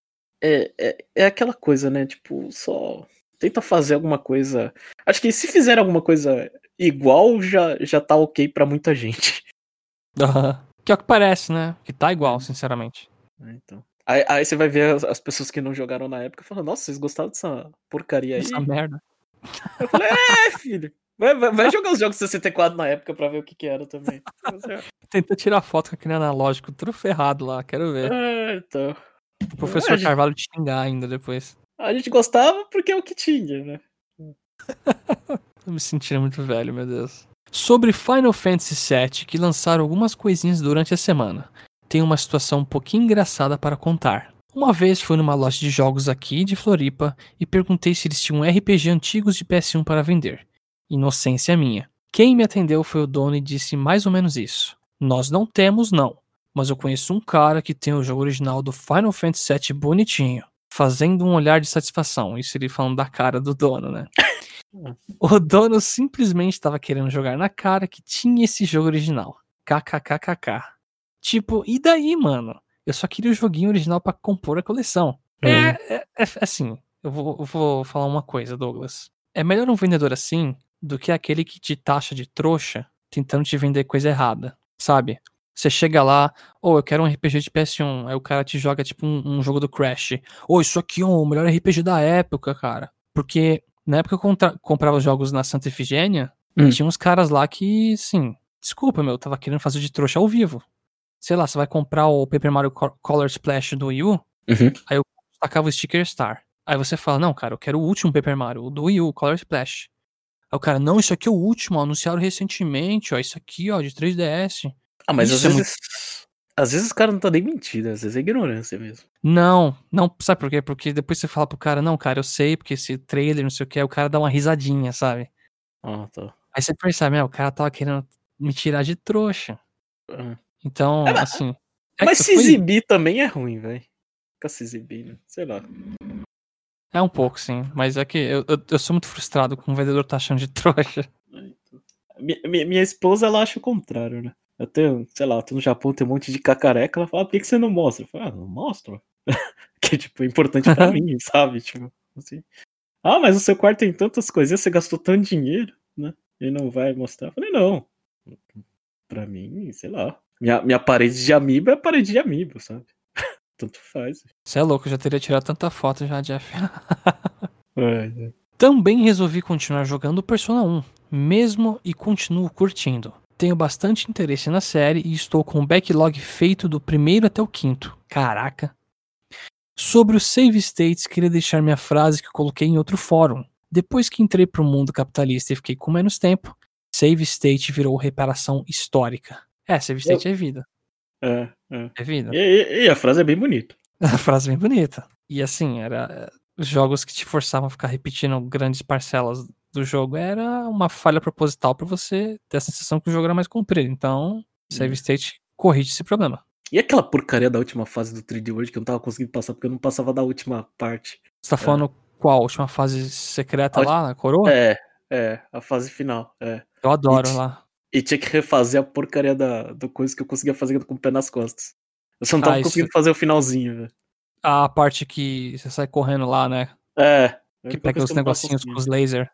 é, é aquela coisa, né? Tipo, só tenta fazer alguma coisa. Acho que se fizer alguma coisa igual, já, já tá ok pra muita gente. Aham. Que é o que parece, né? Que tá igual, sinceramente. né, Então. Aí, aí você vai ver as, as pessoas que não jogaram na época e falam, nossa, vocês gostaram dessa porcaria aí? Essa merda. Eu falei, é, filho. Vai, vai, vai jogar os jogos 64 na época pra ver o que, que era também. Tenta tirar foto com aquele analógico tudo ferrado lá, quero ver. É, então. O professor gente- Carvalho te xingar ainda depois. A gente gostava porque é o que tinha, né? Tô me sentindo muito velho, meu Deus. Sobre Final Fantasy VII, que lançaram algumas coisinhas durante a semana. Tem uma situação um pouquinho engraçada para contar. Uma vez fui numa loja de jogos aqui de Floripa e perguntei se eles tinham RPG antigos de PS1 para vender. Inocência minha. Quem me atendeu foi o dono e disse mais ou menos isso. Nós não temos, não. Mas eu conheço um cara que tem o jogo original do Final Fantasy VII bonitinho. Fazendo um olhar de satisfação. Isso ele falando da cara do dono, né? o dono simplesmente estava querendo jogar na cara que tinha esse jogo original. KKKKK. Tipo, e daí, mano? Eu só queria o joguinho original para compor a coleção. É, Uhum. é, é, assim, eu vou, eu vou falar uma coisa, Douglas. É melhor um vendedor assim do que aquele que te taxa de trouxa tentando te vender coisa errada, sabe? Você chega lá, ou eu quero um RPG de PS1, aí o cara te joga tipo um, um jogo do Crash. Ou isso aqui é o melhor RPG da época, cara. Porque na época eu comprava os jogos na Santa Efigênia, Hum. tinha uns caras lá que, sim, desculpa, meu, tava querendo fazer de trouxa ao vivo. Sei lá, você vai comprar o Paper Mario Co- Color Splash do Wii U, Uhum. tacava o sticker Star. Aí você fala, não, cara, eu quero o último Paper Mario, o do Wii U, Color Splash. Aí o cara, não, isso aqui é o último, ó, anunciaram recentemente, ó, isso aqui, ó, de 3DS. Ah, mas Isso às é vezes. Às vezes o cara não tá nem mentindo, às vezes é ignorância mesmo. Não, não, sabe por quê? Porque depois você fala pro cara, não, cara, eu sei, porque esse trailer, não sei o que, o cara dá uma risadinha, sabe? Ah, tá. Aí você percebe, ah, o cara tava querendo me tirar de trouxa. Ah. Então, É, mas- assim. é Mas se foi- exibir também é ruim, velho. Ficar se exibindo, sei lá. É um pouco, sim. Mas é que eu, eu, eu sou muito frustrado com o vendedor tá achando de trouxa. Mi- mi- Minha esposa, ela acha o contrário, né? Eu tenho, sei lá, eu tô no Japão, tem um monte de cacareca, ela fala, ah, por que, que você não mostra? Eu falo, ah, não mostro. que, tipo, é importante pra mim, sabe? Tipo, assim. Ah, mas o seu quarto tem tantas coisinhas, você gastou tanto dinheiro, né? E não vai mostrar. Eu falei, não. Pra mim, sei lá. Minha, minha parede de amiibo é parede de amiibo, sabe? Tanto faz. Você é louco, eu já teria tirado tanta foto já, Jeff. É, é. Também resolvi continuar jogando Persona 1, mesmo e continuo curtindo. Tenho bastante interesse na série e estou com o backlog feito do primeiro até o quinto. Caraca. Sobre os save states, queria deixar minha frase que eu coloquei em outro fórum. Depois que entrei pro mundo capitalista e fiquei com menos tempo, save state virou reparação histórica. É, save state é vida. É, é. É vida. E, e- a frase é bem bonita. A frase bem bonita. E assim, era eh, jogos que te forçavam a ficar repetindo grandes parcelas do jogo era uma falha proposital pra você ter a sensação que o jogo era mais comprido. Então, Save Hum. State corrige esse problema. E aquela porcaria da última fase do 3D World que eu não tava conseguindo passar porque eu não passava da última parte. Você tá falando qual? A última fase secreta A lá na coroa? É, é, a fase final, é. Eu adoro lá. E tinha que refazer a porcaria da, do coisa que eu conseguia fazer com o pé nas costas. Eu só não tava Ah, isso- conseguindo fazer o finalzinho, velho. A parte que você sai correndo lá, né? É. a Que pega os negocinhos com os laser.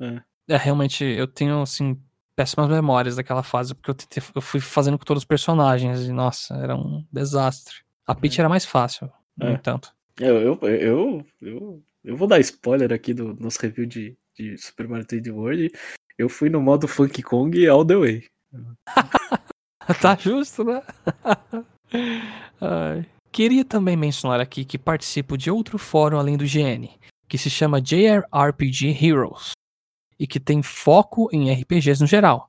É. É, realmente, eu tenho, assim, péssimas memórias daquela fase, porque eu, tentei, eu fui fazendo com todos os personagens e, nossa, era um desastre. A Peach É. era mais fácil, no É. entanto. Eu, eu, eu, eu, eu vou dar spoiler aqui do nosso review de, de Super Mario 3D World. Eu fui no modo Funky Kong all the way. tá justo, né? Ai. Queria também mencionar aqui que participo de outro fórum além do GN, que se chama JRPG Heroes, e que tem foco em RPGs no geral.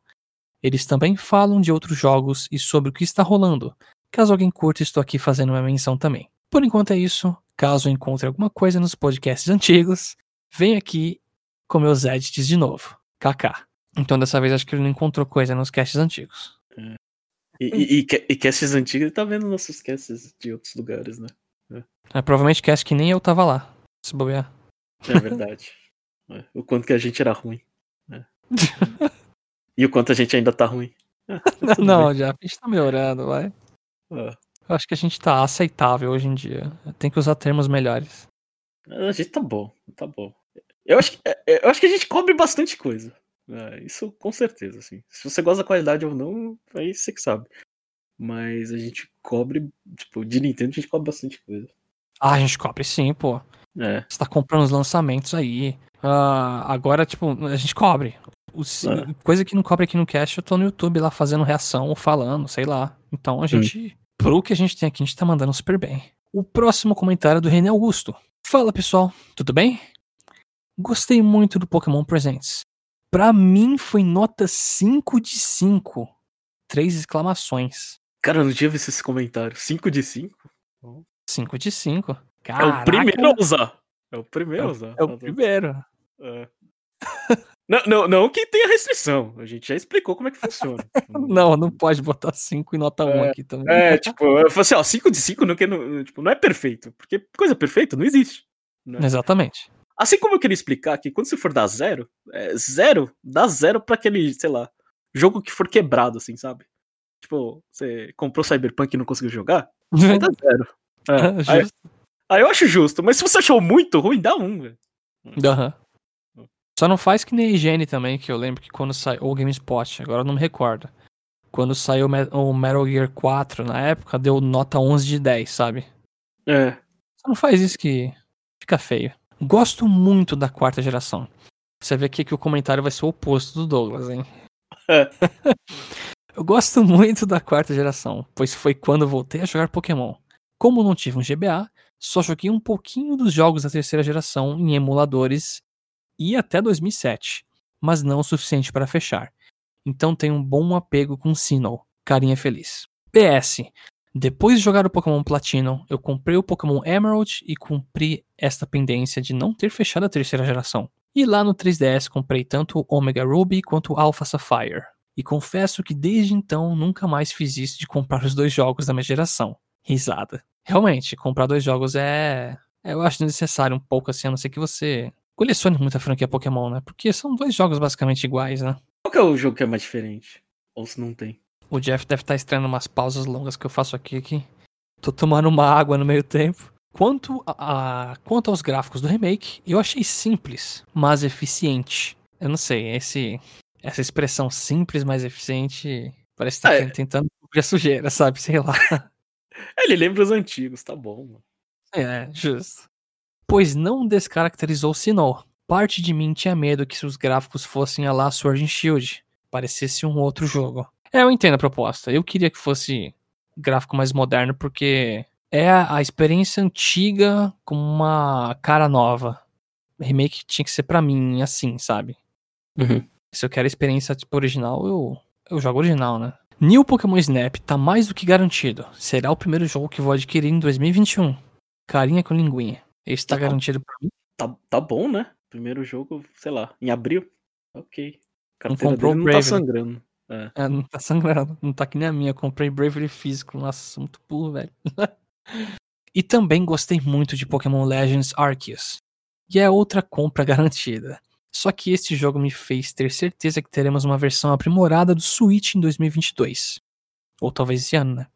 Eles também falam de outros jogos e sobre o que está rolando. Caso alguém curta, estou aqui fazendo uma menção também. Por enquanto é isso. Caso encontre alguma coisa nos podcasts antigos, venho aqui com meus edits de novo. KK. Então dessa vez acho que ele não encontrou coisa nos casts antigos. E, e, e, e casts antigos, ele tá vendo nossos casts de outros lugares, né? É, provavelmente cast que nem eu tava lá, se bobear. É verdade. É, o quanto que a gente era ruim. né? E o quanto a gente ainda tá ruim. É, tá não, bem. já, a gente tá melhorando, vai. É, Eu acho que a gente tá aceitável hoje em dia. Tem que usar termos melhores. a gente tá bom, tá bom. Eu acho, que- é, eu acho que a gente cobre bastante coisa. É, isso com certeza, assim. Se você gosta da qualidade ou não, aí você que sabe. Mas a gente cobre, tipo, de Nintendo a gente cobre bastante coisa. Ah, a gente cobre sim, pô. É, Você tá comprando os lançamentos aí. Ah, agora, tipo, a gente cobre. Os- É. Coisa que não cobre aqui no cast, eu tô no YouTube lá fazendo reação ou falando, sei lá. Então a gente, pro que a gente tem aqui, a gente tá mandando super bem. O próximo comentário é do René Augusto. Fala pessoal, tudo bem? Gostei muito do Pokémon Presents. Pra mim foi nota 5 de 5. Três exclamações. Cara, eu não tinha visto esse comentário. 5 de 5? 5 de 5. É o primeiro a usar. É o primeiro a usar. É o primeiro. É. Não, não, não que tenha restrição. A gente já explicou como é que funciona. Não, não pode botar 5 e nota 1 É, aqui também. É, tipo, eu falei assim, ó, 5 de 5 não, não, tipo, não é perfeito. Porque coisa perfeita não existe. né? Exatamente. Assim como eu queria explicar que quando você for dar zero, é, zero, dá zero pra aquele, sei lá, jogo que for quebrado, assim, sabe? Tipo, você comprou Cyberpunk e não conseguiu jogar, dá zero. É, aí, Justo. aí eu acho justo, mas se você achou muito ruim, dá um, velho. Aham. Só não faz que nem a higiene também, que eu lembro que quando saiu. Ou GameSpot, agora eu não me recordo. Quando saiu o Metal Gear 4 na época, deu nota 11 de 10, sabe? É. Só não faz isso que fica feio. Gosto muito da quarta geração. Você vê aqui que o comentário vai ser o oposto do Douglas, hein? É. Eu gosto muito da quarta geração, pois foi quando voltei a jogar Pokémon. Como não tive um GBA, só joguei um pouquinho dos jogos da terceira geração em emuladores e até 2007, mas não o suficiente para fechar. Então tenho um bom apego com Sinnoh, carinha feliz. PS, depois de jogar o Pokémon Platinum, eu comprei o Pokémon Emerald e cumpri esta pendência de não ter fechado a terceira geração. E lá no 3DS comprei tanto o Omega Ruby quanto o Alpha Sapphire. E confesso que desde então nunca mais fiz isso de comprar os dois jogos da minha geração. Risada. Realmente, comprar dois jogos é. é, Eu acho necessário um pouco assim, a não ser que você colecione muita franquia Pokémon, né? Porque são dois jogos basicamente iguais, né? Qual é o jogo que é mais diferente? Ou se não tem? O Jeff deve estar estranhando umas pausas longas que eu faço aqui que tô tomando uma água no meio tempo. Quanto, a, a- quanto aos gráficos do remake, eu achei simples, mas eficiente. Eu não sei, esse, essa expressão simples, mas eficiente, parece que tá é. tentando cobrir a sujeira, sabe? Sei lá. Ele lembra os antigos, tá bom, mano. É, justo. Pois não descaracterizou Sinnoh. Parte de mim tinha medo que os gráficos fossem a lá Sword and Shield, parecesse um outro jogo. É, eu entendo a proposta. Eu queria que fosse gráfico mais moderno, porque é a experiência antiga com uma cara nova. Remake tinha que ser pra mim assim, sabe? Se eu quero a experiência tipo original, eu, eu jogo original, né? New Pokémon Snap tá mais do que garantido. Será o primeiro jogo que vou adquirir em 2021. Carinha com linguinha. Esse tá Tá. garantido pra mim. Tá, tá bom, né? Primeiro jogo, sei lá, em abril. Ok. A Não comprou dele não tá Bravely. sangrando. É. É, não tá sangrando. Não tá que nem a minha. Comprei Bravely físico. Nossa, muito burro, velho. e também gostei muito de Pokémon Legends Arceus. E é outra compra garantida. Só que este jogo me fez ter certeza que teremos uma versão aprimorada do Switch em 2022. Ou talvez esse ano, né?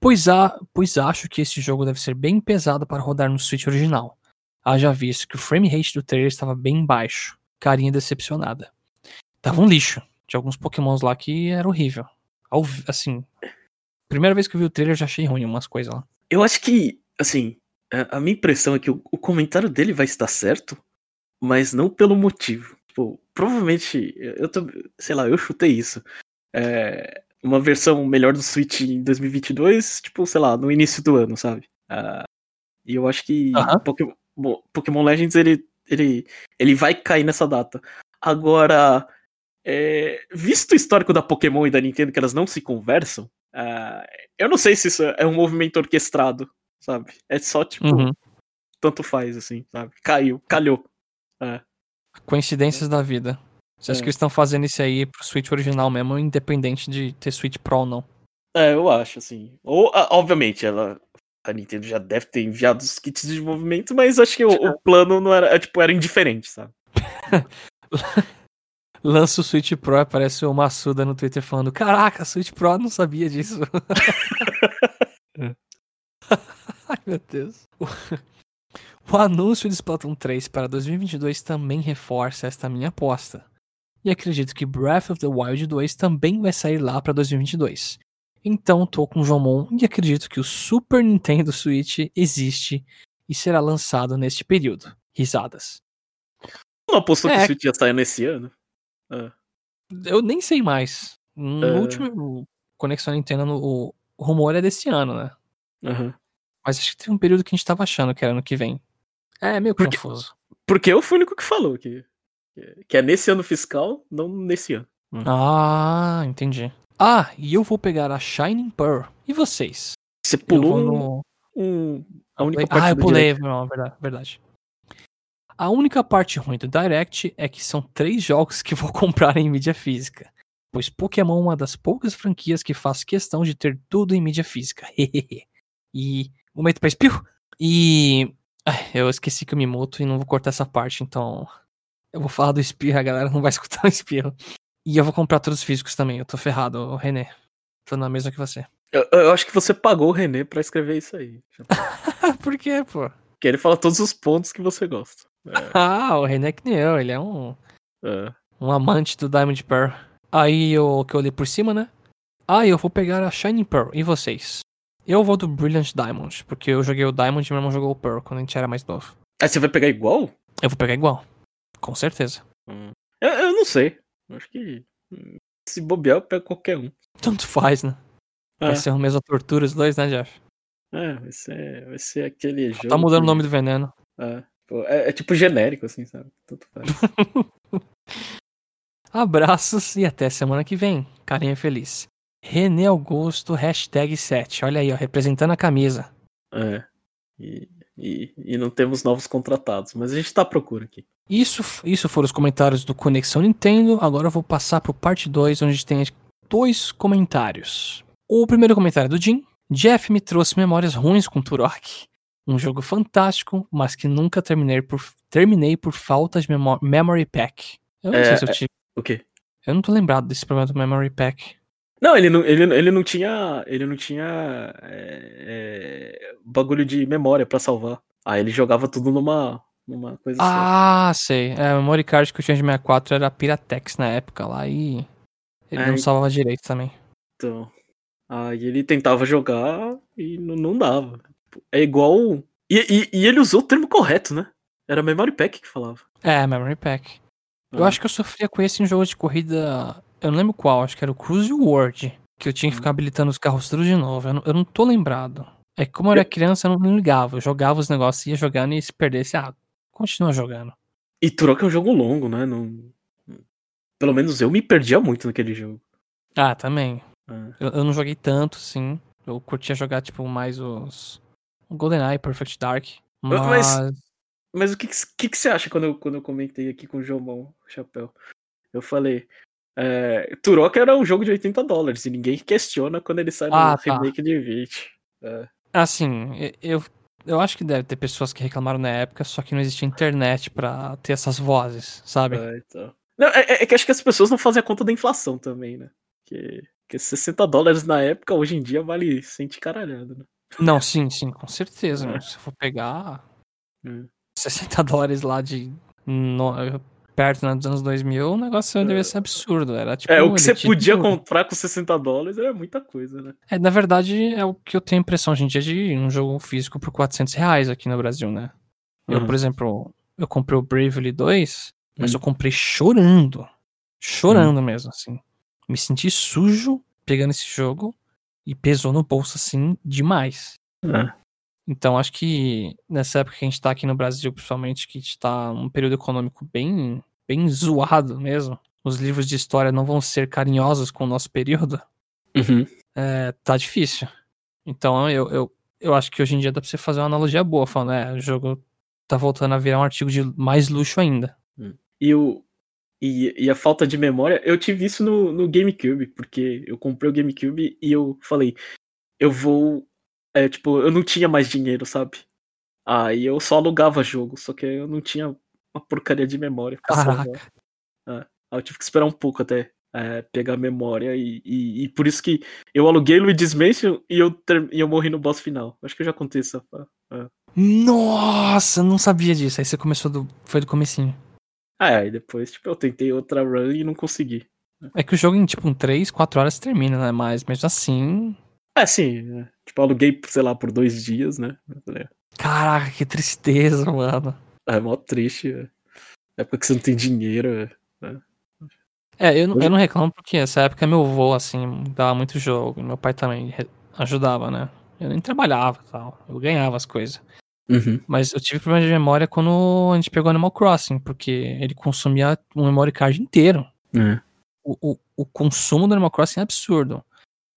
Pois, há, pois acho que esse jogo deve ser bem pesado para rodar no Switch original. Haja visto que o frame rate do trailer estava bem baixo. Carinha decepcionada. Tava um lixo. Tinha alguns pokémons lá que era horrível. Assim, primeira vez que eu vi o trailer eu já achei ruim umas coisas lá. Eu acho que, assim, a, minha impressão é que o, o comentário dele vai estar certo, mas não pelo motivo. Tipo, provavelmente, eu tô, sei lá, eu chutei isso. É, uma versão melhor do Switch em 2022, tipo, sei lá, no início do ano, sabe? Ah, e eu acho que Aham. Pokémon, bom, Pokémon Legends, ele, ele, ele vai cair nessa data. Agora, é, visto o histórico da Pokémon e da Nintendo, que elas não se conversam, ah, eu não sei se isso é um movimento orquestrado, sabe? É só, tipo, Uhum. tanto faz, assim, sabe? Caiu, calhou. Coincidências da vida. Você acha É. que eles estão fazendo isso aí pro Switch original mesmo, independente de ter Switch Pro ou não? É, eu acho, assim. Ou, obviamente, ela. A Nintendo já deve ter enviado os kits de desenvolvimento, mas acho que o, o plano não era, é, tipo, era indiferente, sabe? Lança o Switch Pro e aparece o Massuda no Twitter falando: Caraca, Switch Pro não sabia disso. Ai, meu Deus. O, anúncio de Splatoon 3 para 2022 também reforça esta minha aposta. E acredito que Breath of the Wild 2 também vai sair lá para 2022. Então tô com o Jomon e acredito que o Super Nintendo Switch existe e será lançado neste período. Risadas. Não apostou que É. o Switch ia sair nesse ano? Eu nem sei mais. No É. último Conexão Nintendo, o, rumor é desse ano, né? Aham. Mas acho que tem um período que a gente tava achando que era ano que vem. É meio Porque- confuso. Porque eu fui o único que falou que Que é nesse ano fiscal, não nesse ano. Ah, entendi. Ah, e eu vou pegar a Shining Pearl. E vocês? Você Eu pulou no- um- a única ah, parte eu do pulei, não, verdade, verdade. A única parte ruim do Direct é que são três jogos que vou comprar em mídia física. Pois Pokémon é uma das poucas franquias que faço questão de ter tudo em mídia física. e. Momento pra espirro. E. ai, eu esqueci que eu me muto e não vou cortar essa parte, então. Eu vou falar do espirro, a galera não vai escutar o espirro. E eu vou comprar todos os físicos também. Eu tô ferrado, René. Tô na mesma que você. Eu, eu acho que você pagou o René pra escrever isso aí. Por quê, pô? Porque ele fala todos os pontos que você gosta. Ah, o René é que nem eu, ele é um. É. um amante do Diamond Pearl. Aí eu que eu olhei por cima, né? Ah, eu vou pegar a Shining Pearl. E vocês? Eu vou do Brilliant Diamond, porque eu joguei o Diamond e meu irmão jogou o Pearl quando a gente era mais novo. Aí você vai pegar igual? Eu vou pegar igual. Com certeza. Eu, eu não sei. Acho que hum, se bobear, eu pego qualquer um. Tanto faz, né? É, Vai ser a mesma tortura os dois, né, Jeff? é, vai, ser, vai ser aquele jogo. Tá mudando o que- nome do veneno. É, pô, é, é tipo genérico, assim, sabe? Tanto faz. Abraços e até semana que vem. Carinha feliz. René Augusto, hashtag 7. Olha aí, ó, representando a camisa. é. E, e, e não temos novos contratados, mas a gente tá à procura aqui. Isso, isso foram os comentários do Conexão Nintendo. Agora eu vou passar pro parte 2, onde tem dois comentários. O primeiro comentário é do Jim. Jeff me trouxe memórias ruins com Turok. Um jogo fantástico, mas que nunca terminei por, terminei por falta de memo- Memory Pack. Eu não É, sei se eu tive. O quê? Eu não tô lembrado desse problema do Memory Pack. Não, ele não, ele, ele não tinha. Ele não tinha é, é, bagulho de memória pra salvar. Aí ele jogava tudo numa, numa coisa só. Ah, sei. É, a memory card que eu tinha de 64 era Piratex na época lá e. Ele É, não salvava direito também. Então. Aí ele tentava jogar e não, não dava. É igual. E, e, e ele usou o termo correto, né? Era Memory Pack que falava. É, Memory Pack. Eu Ah. acho que eu sofria com esse em jogo de corrida. Eu não lembro qual, acho que era o Cruise World. Que eu tinha que Hum. ficar habilitando os carros tudo de novo. Eu não, eu não tô lembrado. É que como eu era criança, eu não ligava. Eu jogava os negócios, ia jogando e se perdesse, ah, continua jogando. E Turok é um jogo longo, né? Não... Pelo menos eu me perdia muito naquele jogo. Ah, também. Ah. Eu, eu não joguei tanto, sim. Eu curtia jogar, tipo, mais os. GoldenEye, Perfect Dark. Mas. Mas- Mas o que, que, que você acha quando eu, quando eu comentei aqui com o Jomão Chapéu? Eu falei. É, Turok era um jogo de 80 dólares e ninguém questiona quando ele sai no Ah, tá. remake de 20. É, Assim, eu, eu acho que deve ter pessoas que reclamaram na época, só que não existia internet pra ter essas vozes, sabe? é, então. Não, é, é- é que acho que as pessoas não fazem a conta da inflação também, né? Que, que 60 dólares na época, hoje em dia, vale 100 de caralhada, né? Não, sim, sim, com certeza. É. Se eu for pegar Hum. 60 dólares lá de. no- perto né, dos anos 2000, o negócio devia ser absurdo. Era tipo. É, o que você podia tudo. comprar com 60 dólares era muita coisa, né? É, na verdade, é o que eu tenho impressão hoje em dia de um jogo físico por 400 reais aqui no Brasil, né? Eu, Uhum. por exemplo, eu comprei o Bravely 2, mas Hum. eu comprei chorando. Chorando mesmo, assim. Me senti sujo pegando esse jogo e pesou no bolso, assim, demais. É. Então, acho que nessa época que a gente tá aqui no Brasil, principalmente, que a gente tá num período econômico bem, bem zoado mesmo, os livros de história não vão ser carinhosos com o nosso período, Uhum. é, tá difícil. Então, eu, eu, eu acho que hoje em dia dá pra você fazer uma analogia boa, falando, é, o jogo tá voltando a virar um artigo de mais luxo ainda. E, o, e, e a falta de memória, eu tive isso no, no GameCube, porque eu comprei o GameCube e eu falei, eu vou. É, tipo, eu não tinha mais dinheiro, sabe? Aí eu só alugava jogo, só que eu não tinha uma porcaria de memória. Caraca. Aí eu tive que esperar um pouco até é, pegar a memória e, e, e por isso que eu aluguei Luigi's Mansion e eu, ter- e eu morri no boss final. Acho que eu já contei essa. Nossa, não sabia disso. Aí você começou do. Foi do comecinho. Ah, aí depois, tipo, eu tentei outra run e não consegui. É que o jogo em tipo em 3, 4 horas termina, né? Mas mesmo assim. É, sim. é. Tipo, eu aluguei, sei lá, por dois dias, né? Caraca, que tristeza, mano. É mó triste. É. Época que você não tem dinheiro. é. É, eu, eu não reclamo porque essa época meu avô, assim, dava muito jogo. Meu pai também ajudava, né? Eu nem trabalhava e tal. Eu ganhava as coisas. Uhum. Mas eu tive problema de memória quando a gente pegou Animal Crossing, porque ele consumia um memory card inteiro. É. O, o, o consumo do Animal Crossing é absurdo.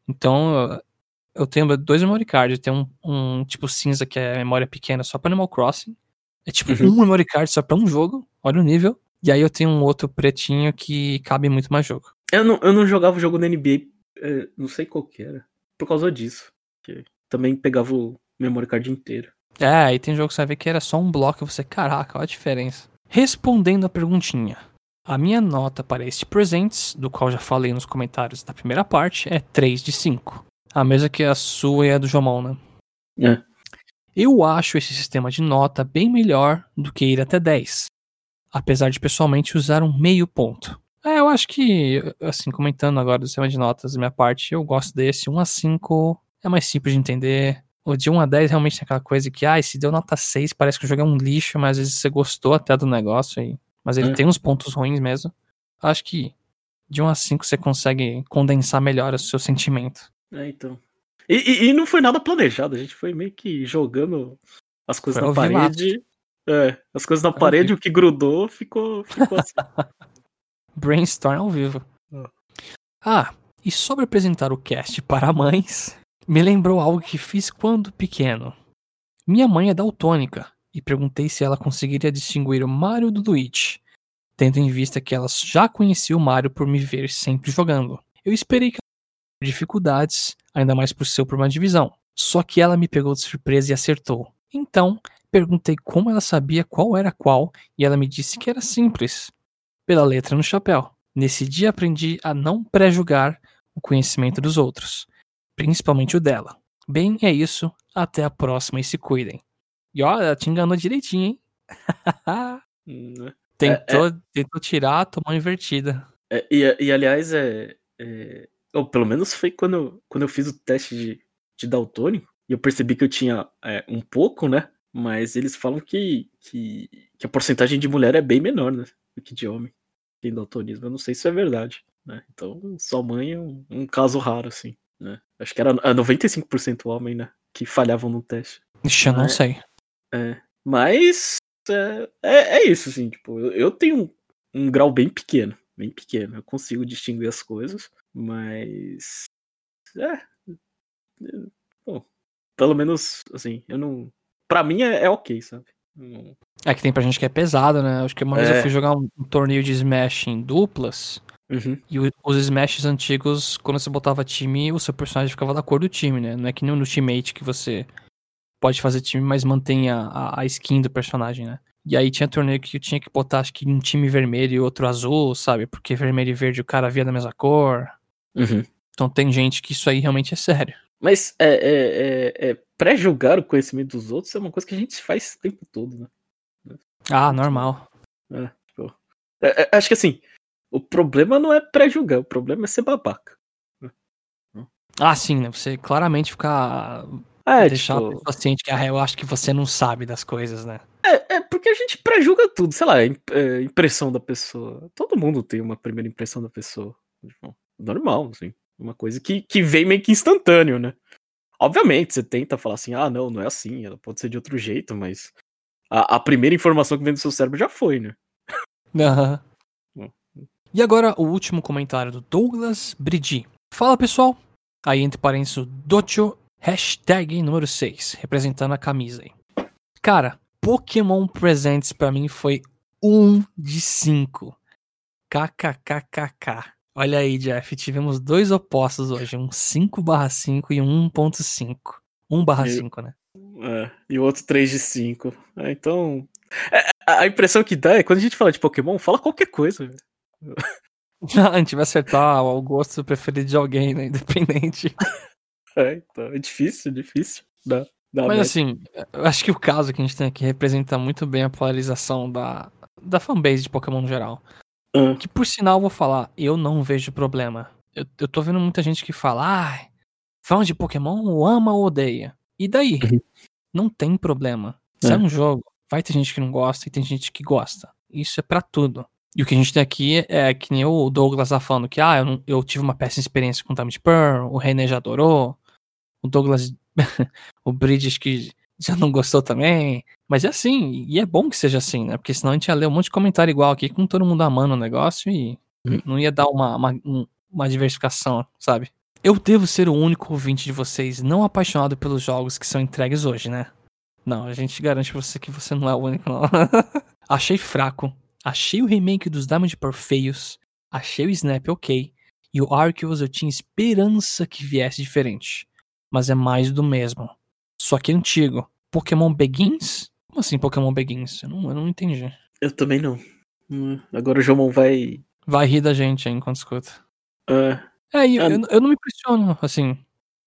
Então, eu- eu tenho dois memory cards. Eu tenho um, um tipo cinza, que é memória pequena só pra Animal Crossing. É tipo Uhum. um memory card só pra um jogo. Olha o nível. E aí eu tenho um outro pretinho que cabe muito mais jogo. Eu não, eu não jogava o jogo da NBA, é, não sei qual que era, por causa disso. Que também pegava o memory card inteiro. É, aí tem jogo que você vai ver que era só um bloco e você, caraca, olha a diferença. Respondendo a perguntinha. A minha nota para este Presents, do qual já falei nos comentários da primeira parte, é 3 de 5. A mesma que a sua e a do Jomão, né? É. Eu acho esse sistema de nota bem melhor do que ir até 10. Apesar de pessoalmente usar um meio ponto. É, eu acho que, assim, comentando agora do sistema de notas da minha parte, eu gosto desse. 1 a 5 é mais simples de entender. O de 1 a 10 realmente tem aquela coisa que, ah, se deu nota 6, parece que o jogo é um lixo, mas às vezes você gostou até do negócio aí. Mas ele É. tem uns pontos ruins mesmo. Acho que de 1 a 5 você consegue condensar melhor o seu sentimento. É, então. E, e- e não foi nada planejado, a gente foi meio que jogando as coisas Foi na parede. É, as coisas na Ao parede, o que grudou ficou, ficou assim. Brainstorm ao vivo. Ah. Ah, e sobre apresentar o cast para mães, me lembrou algo que fiz quando pequeno. Minha mãe é daltônica e perguntei se ela conseguiria distinguir o Mario do Luigi, tendo em vista que ela já conhecia o Mario por me ver sempre jogando. Eu esperei que ela dificuldades, ainda mais por seu problema de visão. Só que ela me pegou de surpresa e acertou. Então, perguntei como ela sabia qual era qual e ela me disse que era simples pela letra no chapéu. Nesse dia aprendi a não pré-julgar o conhecimento dos outros, principalmente o dela. Bem, é isso. Até a próxima e se cuidem. E ó, ela te enganou direitinho, hein? Hum, tentou, tentou tirar, tomou invertida. É, e, e, aliás, é, é- ou pelo menos foi quando, eu- quando eu fiz o teste de, de daltônico e eu percebi que eu tinha é, um pouco, né? Mas eles falam que, que, que a porcentagem de mulher é bem menor, né? Do que de homem. Tem daltonismo. Eu não sei se é verdade. Né? Então, sua mãe é um, um caso raro, assim. Né? Acho que era é 95% homem, né? Que falhavam no teste. Ixi, eu não É. sei. É, mas é, é, é isso, assim, tipo, eu, eu tenho um, um grau bem pequeno, bem pequeno. Eu consigo distinguir as coisas, mas. É. é, Bom, pelo menos, assim, eu não. Pra mim é, é ok, sabe? Não- É que tem pra gente que é pesado, né? Acho que uma vez É. eu fui jogar um, um torneio de Smash em duplas. Uhum, E o- os Smashes antigos, quando você botava time, o seu personagem ficava da cor do time, né? Não é que nem no Ultimate que você pode fazer time, mas mantém a, a- a skin do personagem, né? E aí tinha torneio que eu tinha que botar, acho que um time vermelho e outro azul, sabe? Porque vermelho e verde o cara via da mesma cor. uhum. Então tem gente que isso aí realmente é sério. Mas é, é, é, é, pré-julgar o conhecimento dos outros é uma coisa que a gente faz o tempo todo, né? Ah, normal. É, tipo, é, é, acho que assim, o problema não é pré-julgar, o problema é ser babaca. Ah, sim, né? Você claramente ficar. É, deixar tipo, pessoa ciente que ah, eu acho que você não sabe das coisas, né? É, é porque a gente pré-julga tudo, sei lá, im- é, impressão da pessoa. Todo mundo tem uma primeira impressão da pessoa. Normal, assim. Uma coisa que, que vem meio que instantâneo, né? Obviamente, você tenta falar assim, ah, não, não é assim, ela pode ser de outro jeito, mas a, a primeira informação que vem do seu cérebro já foi, né? Aham. Hum. E agora o último comentário do Douglas Bridi. Fala pessoal, aí entre parênteses o Docho, hashtag número 6, representando a camisa aí. Cara, Pokémon Presents pra mim foi 1 de 5. KKKKK. Olha aí, Jeff, tivemos dois opostos hoje, um 5 5 e um 1.5. 1 5, né? É, e o outro 3 de 5. É, então. é, a impressão que dá é quando a gente fala de Pokémon, fala qualquer coisa, velho. A gente vai acertar o gosto preferido de alguém, né? Independente. É, então, é difícil, difícil. Dá, dá Mas assim, eu acho que o caso que a gente tem aqui representa muito bem a polarização da, da fanbase de Pokémon no geral. Que por sinal, eu vou falar, eu não vejo problema. Eu, eu tô vendo muita gente que fala, ah, fã de Pokémon ou ama ou odeia. E daí? Uhum. Não tem problema. Se é. É. um jogo, vai ter gente que não gosta e tem gente que gosta. Isso é pra tudo. E o que a gente tem aqui é que nem o Douglas tá falando que, ah, eu, não- eu tive uma péssima experiência com Diamond Pearl, o René já adorou, o Douglas, o Bridges que já não gostou também. Mas é assim, e é bom que seja assim, né? Porque senão a gente ia ler um monte de comentário igual aqui, com todo mundo amando o negócio e Hum. não ia dar uma, uma, um- uma diversificação, sabe? Eu devo ser o único ouvinte de vocês não apaixonado pelos jogos que são entregues hoje, né? Não, a gente garante pra você que você não é o único, não. Achei fraco. Achei o remake dos Diamond por feios. Achei o Snap ok. E o Arceus eu tinha esperança que viesse diferente. Mas é mais do mesmo. Só que antigo. Pokémon Begins? Como assim Pokémon Begins? Eu não, eu não entendi. Eu também não. Hum, Agora o Jomon vai. Vai rir da gente aí enquanto escuta. ah, É, e Ah, eu, eu não me impressiono, assim.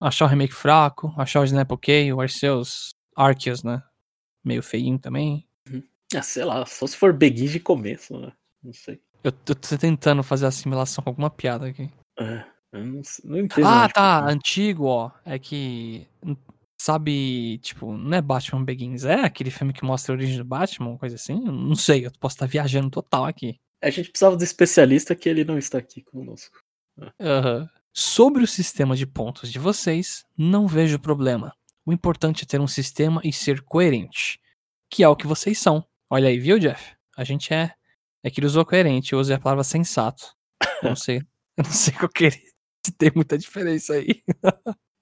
Achar o remake fraco, achar o Snap ok, o Arceus, Arceus, né? Meio feinho também. Ah, sei lá, só se for Begin de começo, né? Não sei. Eu, eu tô tentando fazer assimilação com alguma piada aqui. Ah, eu não, não entendo. Ah, nada de tá. Pokémon. Antigo, ó. É que. Sabe, tipo, não é Batman Begins, é aquele filme que mostra a origem do Batman, coisa assim? Eu Não sei, eu posso estar viajando total aqui. A gente precisava do especialista que ele não está aqui conosco. Aham. Sobre o sistema de pontos de vocês, não vejo problema. O importante é ter um sistema e ser coerente. Que é o que vocês são. Olha aí, viu, Jeff? A gente é. É que ele usou coerente, eu usei a palavra sensato. Eu não sei. Eu não sei qual que é. Se tem muita diferença aí.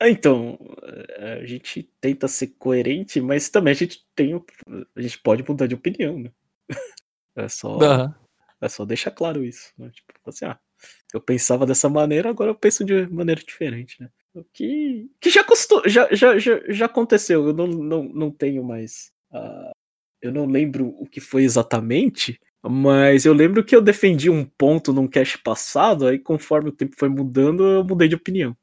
Ah, Então, eh, a gente tenta ser coerente, mas também a gente tem. A gente pode mudar de opinião, né? É só, Aham. é só deixar claro isso. Né? Tipo, assim, ah, eu pensava dessa maneira, agora eu penso de maneira diferente, né? O que, que já, custou, já, já, já, já aconteceu, eu não, não, não tenho mais. ah, eu não lembro o que foi exatamente, mas eu lembro que eu defendi um ponto num cast passado, aí conforme o tempo foi mudando, eu mudei de opinião.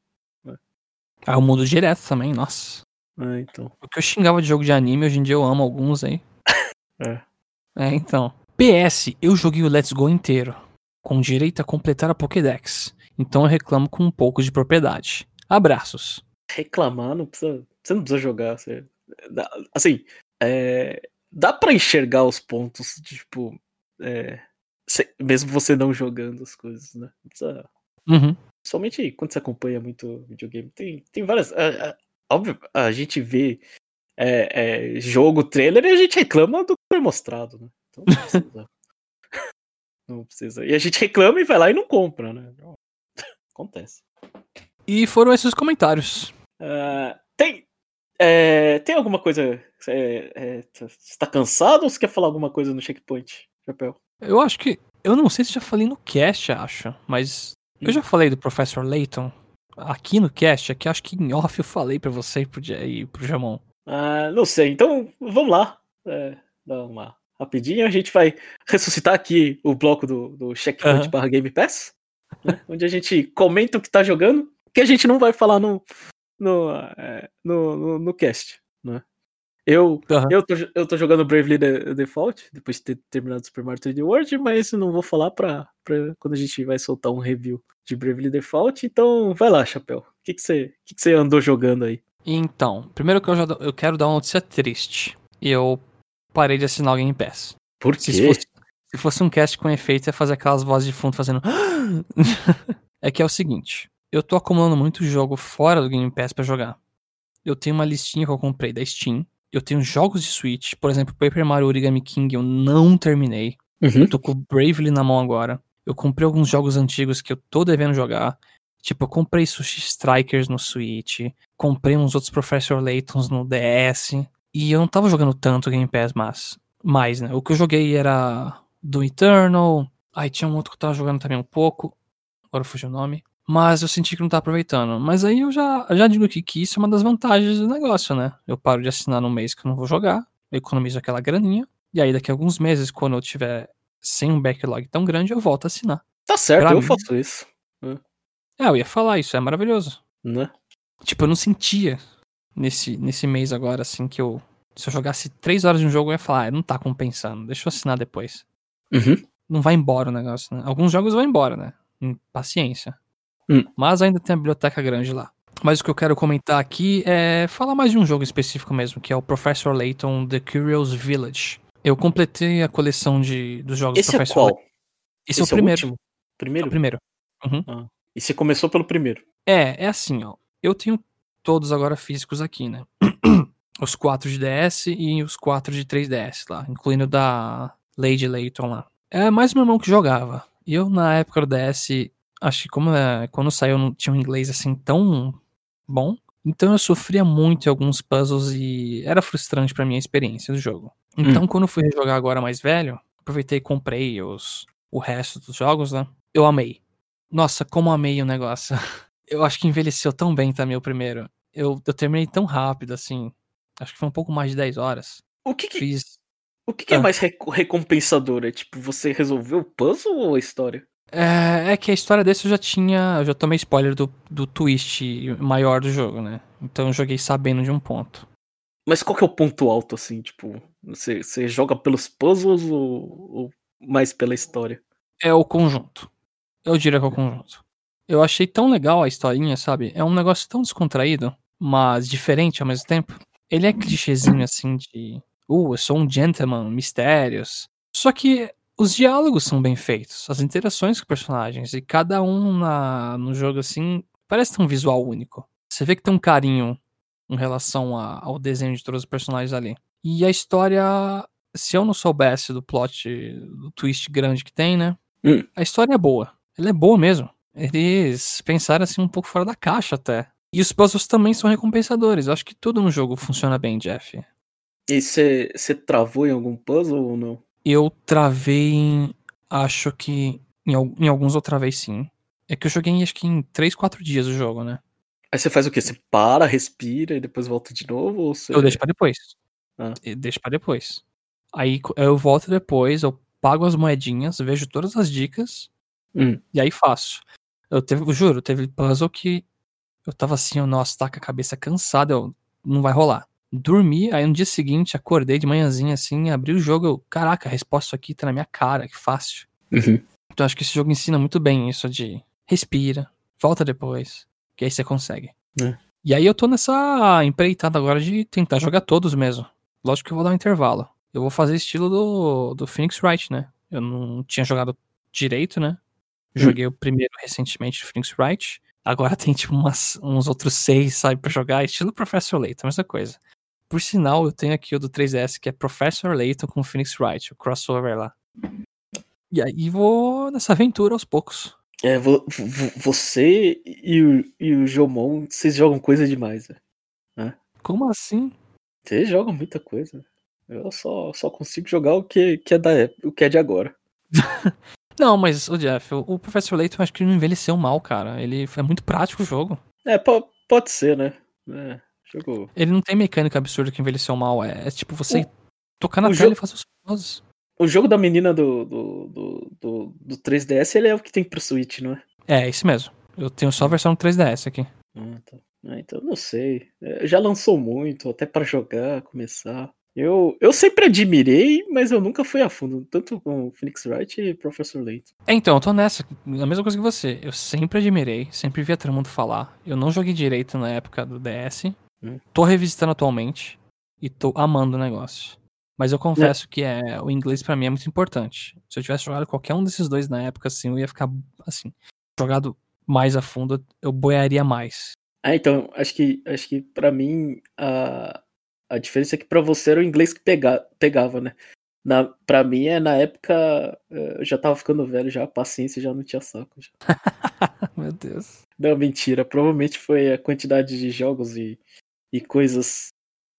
Ah, eu mudo direto também, nossa. Ah, então. O que eu xingava de jogo de anime, hoje em dia eu amo alguns aí. É. É, então. PS, eu joguei o Let's Go inteiro, com direito a completar a Pokédex. Então eu reclamo com um pouco de propriedade. Abraços. reclamar, não precisa, você não precisa jogar. Você, assim, é, dá pra enxergar os pontos, tipo, é, mesmo você não jogando as coisas, né? Precisa- Uhum. somente quando você acompanha muito videogame, tem, tem várias. óbvio, a gente vê é, é, jogo, trailer e a gente reclama do que foi mostrado, né? Então não precisa. não precisa. E a gente reclama e vai lá e não compra, né? Acontece. E foram esses os comentários. Ah, tem, é, tem alguma coisa. É, é, tá- você tá cansado ou você quer falar alguma coisa no checkpoint, Chapéu? Eu acho que. Eu não sei se já falei no cast, acho. Mas. Eu já falei do Professor Layton aqui no cast, aqui acho que em off eu falei pra você e pro, e pro Jamon. Ah, não sei, então vamos lá. É, dar uma rapidinho. A gente vai ressuscitar aqui o bloco do, do checkpoint Aham. barra Game Pass, né, onde a gente comenta o que tá jogando, que a gente não vai falar no, no, é, no, no, no cast. Eu, Aham. eu, tô, eu tô jogando Bravely Default, depois de ter terminado Super Mario 3D World, mas não vou falar pra, pra quando a gente vai soltar um review de Bravely Default. Então vai lá, Chapéu. O que, que, você, que, que você andou jogando aí? Então, primeiro que eu, já, eu quero dar uma notícia triste. Eu parei de assinar o Game Pass. Por Se quê? fosse, se fosse um cast com efeito, ia fazer aquelas vozes de fundo fazendo. é que é o seguinte: eu tô acumulando muito jogo fora do Game Pass pra jogar. Eu tenho uma listinha que eu comprei da Steam. Eu tenho jogos de Switch, por exemplo, Paper Mario Origami King eu não terminei. Uhum. Eu tô com o Bravely na mão agora. Eu comprei alguns jogos antigos que eu tô devendo jogar. Tipo, eu comprei Sushi Strikers no Switch. Comprei uns outros Professor Laytons no DS. E eu não tava jogando tanto Game Pass, mas. Mais, né? O que eu joguei era do Eternal. Aí tinha um outro que eu tava jogando também um pouco. Agora fugiu o nome. Mas eu senti que não tava aproveitando. Mas aí eu já, já digo aqui que isso é uma das vantagens do negócio, né? Eu paro de assinar num mês que eu não vou jogar. Eu economizo aquela graninha. E aí daqui a alguns meses, quando eu tiver sem um backlog tão grande, eu volto a assinar. Tá certo, Pra eu mim- faço isso. É, eu ia falar, isso é maravilhoso. Né? Tipo, eu não sentia nesse, nesse mês agora, assim, que eu. Se eu jogasse três horas de um jogo, eu ia falar, ah, não tá compensando, deixa eu assinar depois. Uhum. Não vai embora o negócio, né? Alguns jogos vão embora, né? Paciência. Hum. Mas ainda tem a biblioteca grande lá. Mas o que eu quero comentar aqui é falar mais de um jogo específico mesmo, que é o Professor Layton The Curious Village. Eu completei a coleção de, dos jogos Esse é Professor qual? Layton. Esse, é o primeiro. É Primeiro? o primeiro. E você começou pelo primeiro. É, é assim, ó. Eu tenho todos agora físicos aqui, né? os 4 de DS e os 4 de 3DS lá, incluindo da Lady Layton lá. É mais meu irmão que jogava. E eu, na época do DS, acho que como é, quando saiu não tinha um inglês assim tão bom, então eu sofria muito em alguns puzzles e era frustrante pra minha experiência do jogo. Então, quando eu fui jogar agora mais velho, aproveitei e comprei os, o resto dos jogos, né? Eu amei. Nossa, como amei o negócio. Eu acho que envelheceu tão bem também o primeiro. Eu, eu terminei tão rápido, assim. Acho que foi um pouco mais de 10 horas. O que, que, Fiz. o que, que é Ah. mais reco- recompensador? É tipo, você resolveu o puzzle ou a história? É, é que a história desse eu já tinha. Eu já tomei spoiler do, do twist maior do jogo, né? Então eu joguei sabendo de um ponto. Mas qual que é o ponto alto, assim? Tipo, você, você joga pelos puzzles ou, ou mais pela história? É o conjunto. Eu diria que é o conjunto. Eu achei tão legal a historinha, sabe? É um negócio tão descontraído, mas diferente ao mesmo tempo. Ele é clichêzinho assim de. Uh, eu sou um gentleman, mistérios. Só que os diálogos são bem feitos, as interações com personagens, e cada um na, no jogo assim parece ter um visual único. Você vê que tem um carinho em relação a- ao desenho de todos os personagens ali. E a história, se eu não soubesse do plot, do twist grande que tem, né? Hum. A história é boa. Ela é boa mesmo. Eles pensaram assim um pouco fora da caixa até. E os puzzles também são recompensadores. Eu acho que tudo no jogo funciona bem, Jeff. E você você travou em algum puzzle ou não? Eu travei em. Acho que. Em, em alguns eu travei sim. É que eu joguei acho que em 3, 4 dias o jogo, né? Aí você faz o quê? Você para, respira e depois volta de novo? Ou você... Eu deixo pra depois. Ah. Deixo pra depois. Aí eu volto depois, eu pago as moedinhas, vejo todas as dicas Hum. e aí faço. Eu teve, eu juro, teve puzzle que eu tava assim, eu, nossa, tá com a cabeça cansada, eu, não vai rolar. Dormi, aí no dia seguinte acordei de manhãzinha assim, abri o jogo, eu, caraca, a resposta aqui tá na minha cara, que fácil. Uhum. Então acho que esse jogo ensina muito bem isso de respira, volta depois, que aí você consegue. É. E aí eu tô nessa empreitada agora de tentar jogar todos mesmo. Lógico que eu vou dar um intervalo. Eu vou fazer estilo do, do Phoenix Wright, né? Eu não tinha jogado direito, né? Joguei o primeiro recentemente do Phoenix Wright. Agora tem tipo umas- uns outros seis, sabe, pra jogar, estilo Professor Layton, mesma coisa. Por sinal, eu tenho aqui o do 3DS, que é Professor Layton com Phoenix Wright, o crossover lá. E aí vou nessa aventura aos poucos. É, vo- vo- você e o, e o Jomon, vocês jogam coisa demais, velho. Como assim? Vocês jogam muita coisa. Eu só, só consigo jogar o que, que é da época, o que é de agora. Não, mas, o Jeff, o, o Professor Layton acho que ele não envelheceu mal, cara. Ele é muito prático o jogo. É, po- pode ser, né? É, jogo. Ele não tem mecânica absurda que envelheceu mal. É, é tipo você O- tocar na o tela jogo- e fazer os puzzles. O jogo da menina do, do, do, do, do 3DS, ele é o que tem pro Switch, não é? É, esse mesmo. Eu tenho só a versão 3DS aqui. Ah, tá. Ah, então não sei. É, já lançou muito, até pra jogar, começar. Eu, eu sempre admirei, mas eu nunca fui a fundo, tanto com Phoenix Wright e Professor Layton. É, então, eu tô nessa. A mesma coisa que você. Eu sempre admirei, sempre vi todo mundo falar. Eu não joguei direito na época do DS. Hum. Tô revisitando atualmente. E tô amando o negócio. Mas eu confesso que é, o inglês pra mim é muito importante. Se eu tivesse jogado qualquer um desses dois na época, assim, eu ia ficar, assim, jogado mais a fundo, eu boiaria mais. Ah, então, acho que, acho que pra mim a, a diferença é que pra você era o inglês que pega, pegava, né? Na, pra mim é na época eh, eu já tava ficando velho, já a paciência já não tinha saco. Meu Deus. Não, mentira. Provavelmente foi a quantidade de jogos e, e coisas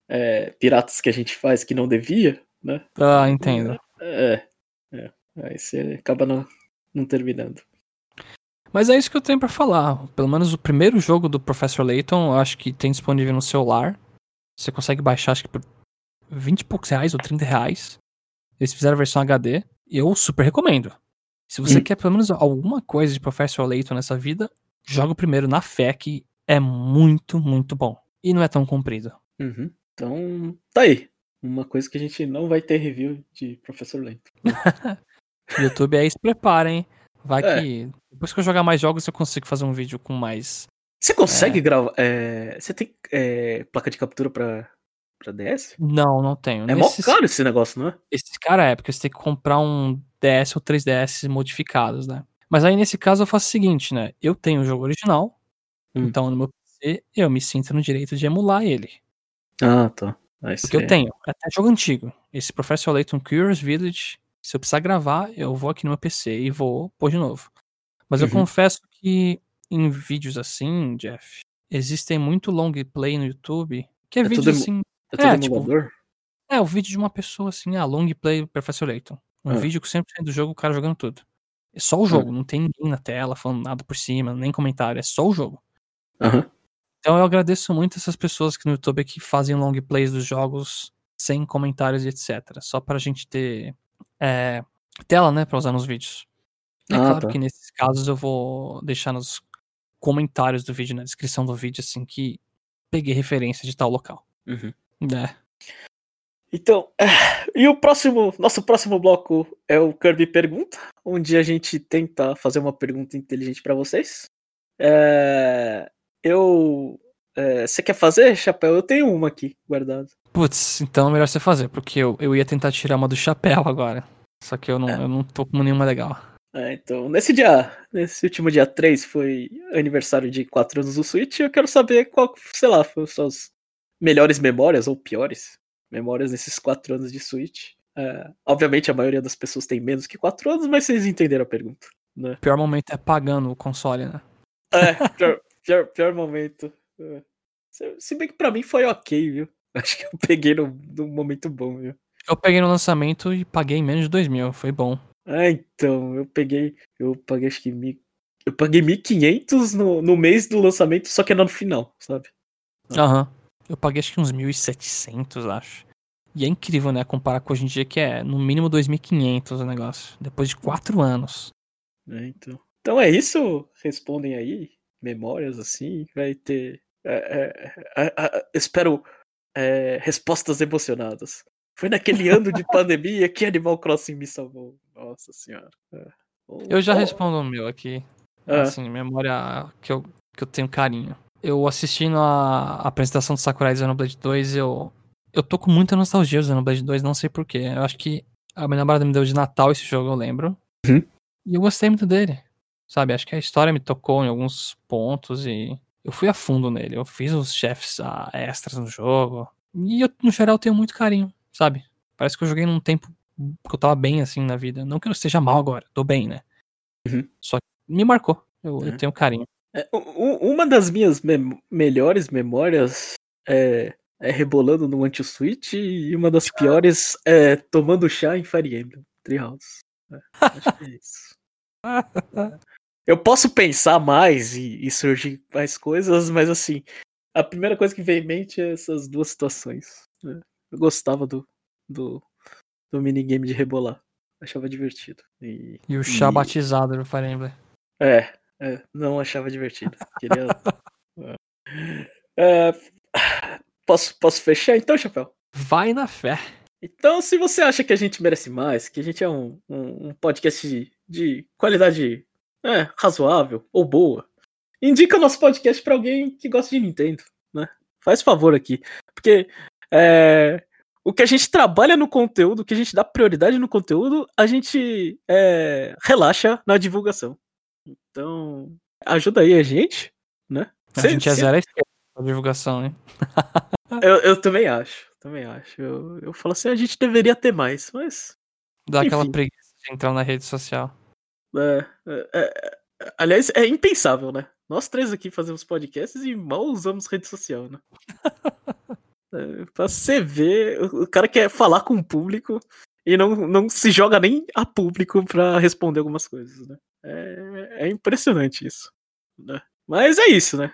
é, piratas que a gente faz que não devia, né? Ah, entendo. É, é. Aí você acaba não, não terminando. Mas é isso que eu tenho pra falar. Pelo menos o primeiro jogo do Professor Layton, eu acho que tem disponível no celular. Você consegue baixar, acho que por 20 e poucos reais ou 30 reais. Eles fizeram a versão HD. E eu super recomendo. Se você Hum. quer pelo menos alguma coisa de Professor Layton nessa vida, joga o primeiro na fé, que é muito, muito bom. E não é tão comprido. Uhum. Então, tá aí. Uma coisa que a gente não vai ter review de Professor Lento. YouTube aí se preparem. Vai É. que. Depois que eu jogar mais jogos, eu consigo fazer um vídeo com mais. Você consegue gravar. é, você tem é, placa de captura pra, pra DS? Não, não tenho. É mó Nesses- caro esse negócio, não é? Esse cara é, porque você tem que comprar um DS ou 3DS modificados, né? Mas aí nesse caso eu faço o seguinte, né? Eu tenho o jogo original, Hum. então no meu PC eu me sinto no direito de emular ele. Ah, tá. Porque eu é- tenho, até jogo antigo. Esse Professor Layton Curious Village, se eu precisar gravar, eu vou aqui no meu PC e vou pôr de novo. Mas eu Uhum. confesso que em vídeos assim, Jeff, existem muito long play no YouTube, que é, É vídeo assim. É É, tipo, emulador? É, o vídeo de uma pessoa assim, ah, long play Professor Layton. Um Ah. vídeo com 100% do jogo, o cara jogando tudo. É só o jogo, não tem ninguém na tela falando nada por cima, nem comentário, é só o jogo. Aham. Então eu agradeço muito essas pessoas aqui no YouTube que fazem long plays dos jogos sem comentários e etc. Só pra gente ter é, tela, né, pra usar nos vídeos. É Ah, claro tá. que nesses casos eu vou deixar nos comentários do vídeo, na descrição do vídeo, assim, que peguei referência de tal local. Uhum. É. Então, e o próximo, nosso próximo bloco é o Kirby Pergunta, onde a gente tenta fazer uma pergunta inteligente pra vocês. É, eu, é, você quer fazer, Chapéu? Eu tenho uma aqui guardada. Putz, então é melhor você fazer, porque eu, eu ia tentar tirar uma do chapéu agora. Só que eu não, eu não tô com nenhuma legal. É, então, nesse dia, nesse último dia 3 foi aniversário de 4 anos do Switch, eu quero saber qual, sei lá, foram suas melhores memórias ou piores memórias nesses 4 anos de Switch. É, obviamente a maioria das pessoas tem menos que 4 anos, mas vocês entenderam a pergunta, né? O pior momento é pagando o console, né? É, pior, pior, pior momento. É. Se, bem que pra mim foi ok, viu? Acho que eu peguei num, num momento bom, viu? Eu peguei no lançamento e paguei menos de dois mil, foi bom. Ah, então, eu peguei, eu paguei acho que mil, eu paguei 1.500 no, no mês do lançamento, só que era no final, sabe? Ah. Aham. Eu paguei acho que uns 1.700, acho. E é incrível, né? Comparar com hoje em dia que é no mínimo 2.500 o negócio. Depois de quatro anos. É, então. então é isso. Respondem aí. Memórias assim. Vai ter. é, é, é, é, espero é, respostas emocionadas. Foi naquele ano de pandemia que Animal Crossing me salvou. Nossa senhora. Eu já respondo o meu aqui. Ah. Assim, memória que eu, que eu tenho carinho. Eu assistindo a, a apresentação do Sakurai Xenoblade 2, eu, eu tô com muita nostalgia do Xenoblade 2, não sei porquê. Eu acho que a minha namorada me deu de Natal esse jogo, eu lembro. Uhum. E eu gostei muito dele. Sabe, acho que a história me tocou em alguns pontos e eu fui a fundo nele. Eu fiz os chefes ah, extras no jogo. E eu, no geral, tenho muito carinho, sabe? Parece que eu joguei num tempo que eu tava bem assim na vida. Não que eu esteja mal agora, tô bem, né? Uhum. Só que me marcou. Eu, eu É. tenho carinho. É, uma das minhas mem- melhores memórias é, é rebolando no anti-switch e uma das piores é tomando chá em Fire Emblem Treehouse. É, acho que é isso. Eu posso pensar mais e, e surgir mais coisas, mas assim, a primeira coisa que vem em mente é essas duas situações. né? Eu gostava do, do, do minigame de rebolar. Achava divertido. E, E o chá e- batizado do Fire Emblem. é, é, não achava divertido. Queria. É, posso, posso fechar então, Chapéu? Vai na fé. Então, se você acha que a gente merece mais, que a gente é um, um, um podcast de, de qualidade é, razoável ou boa, indica nosso podcast pra alguém que gosta de Nintendo, né? Faz favor aqui. Porque é, o que a gente trabalha no conteúdo, o que a gente dá prioridade no conteúdo, a gente é, relaxa na divulgação. Então, ajuda aí a gente, né? A gente é zero à esquerda divulgação, hein? eu, eu também acho, também acho. Eu, eu falo assim, a gente deveria ter mais, mas Dá aquela Enfim. preguiça de entrar na rede social. É, é, é, aliás, é impensável, né? Nós três aqui fazemos podcasts e mal usamos rede social, né? é, pra você ver, o cara quer falar com o público e não, não se joga nem a público pra responder algumas coisas, né? É, é impressionante isso. Né? Mas é isso, né?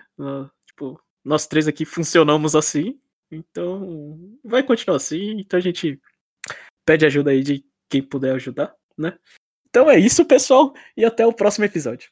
Tipo, nós três aqui funcionamos assim, então vai continuar assim, então a gente pede ajuda aí de quem puder ajudar, né? Então é isso, pessoal, e até o próximo episódio.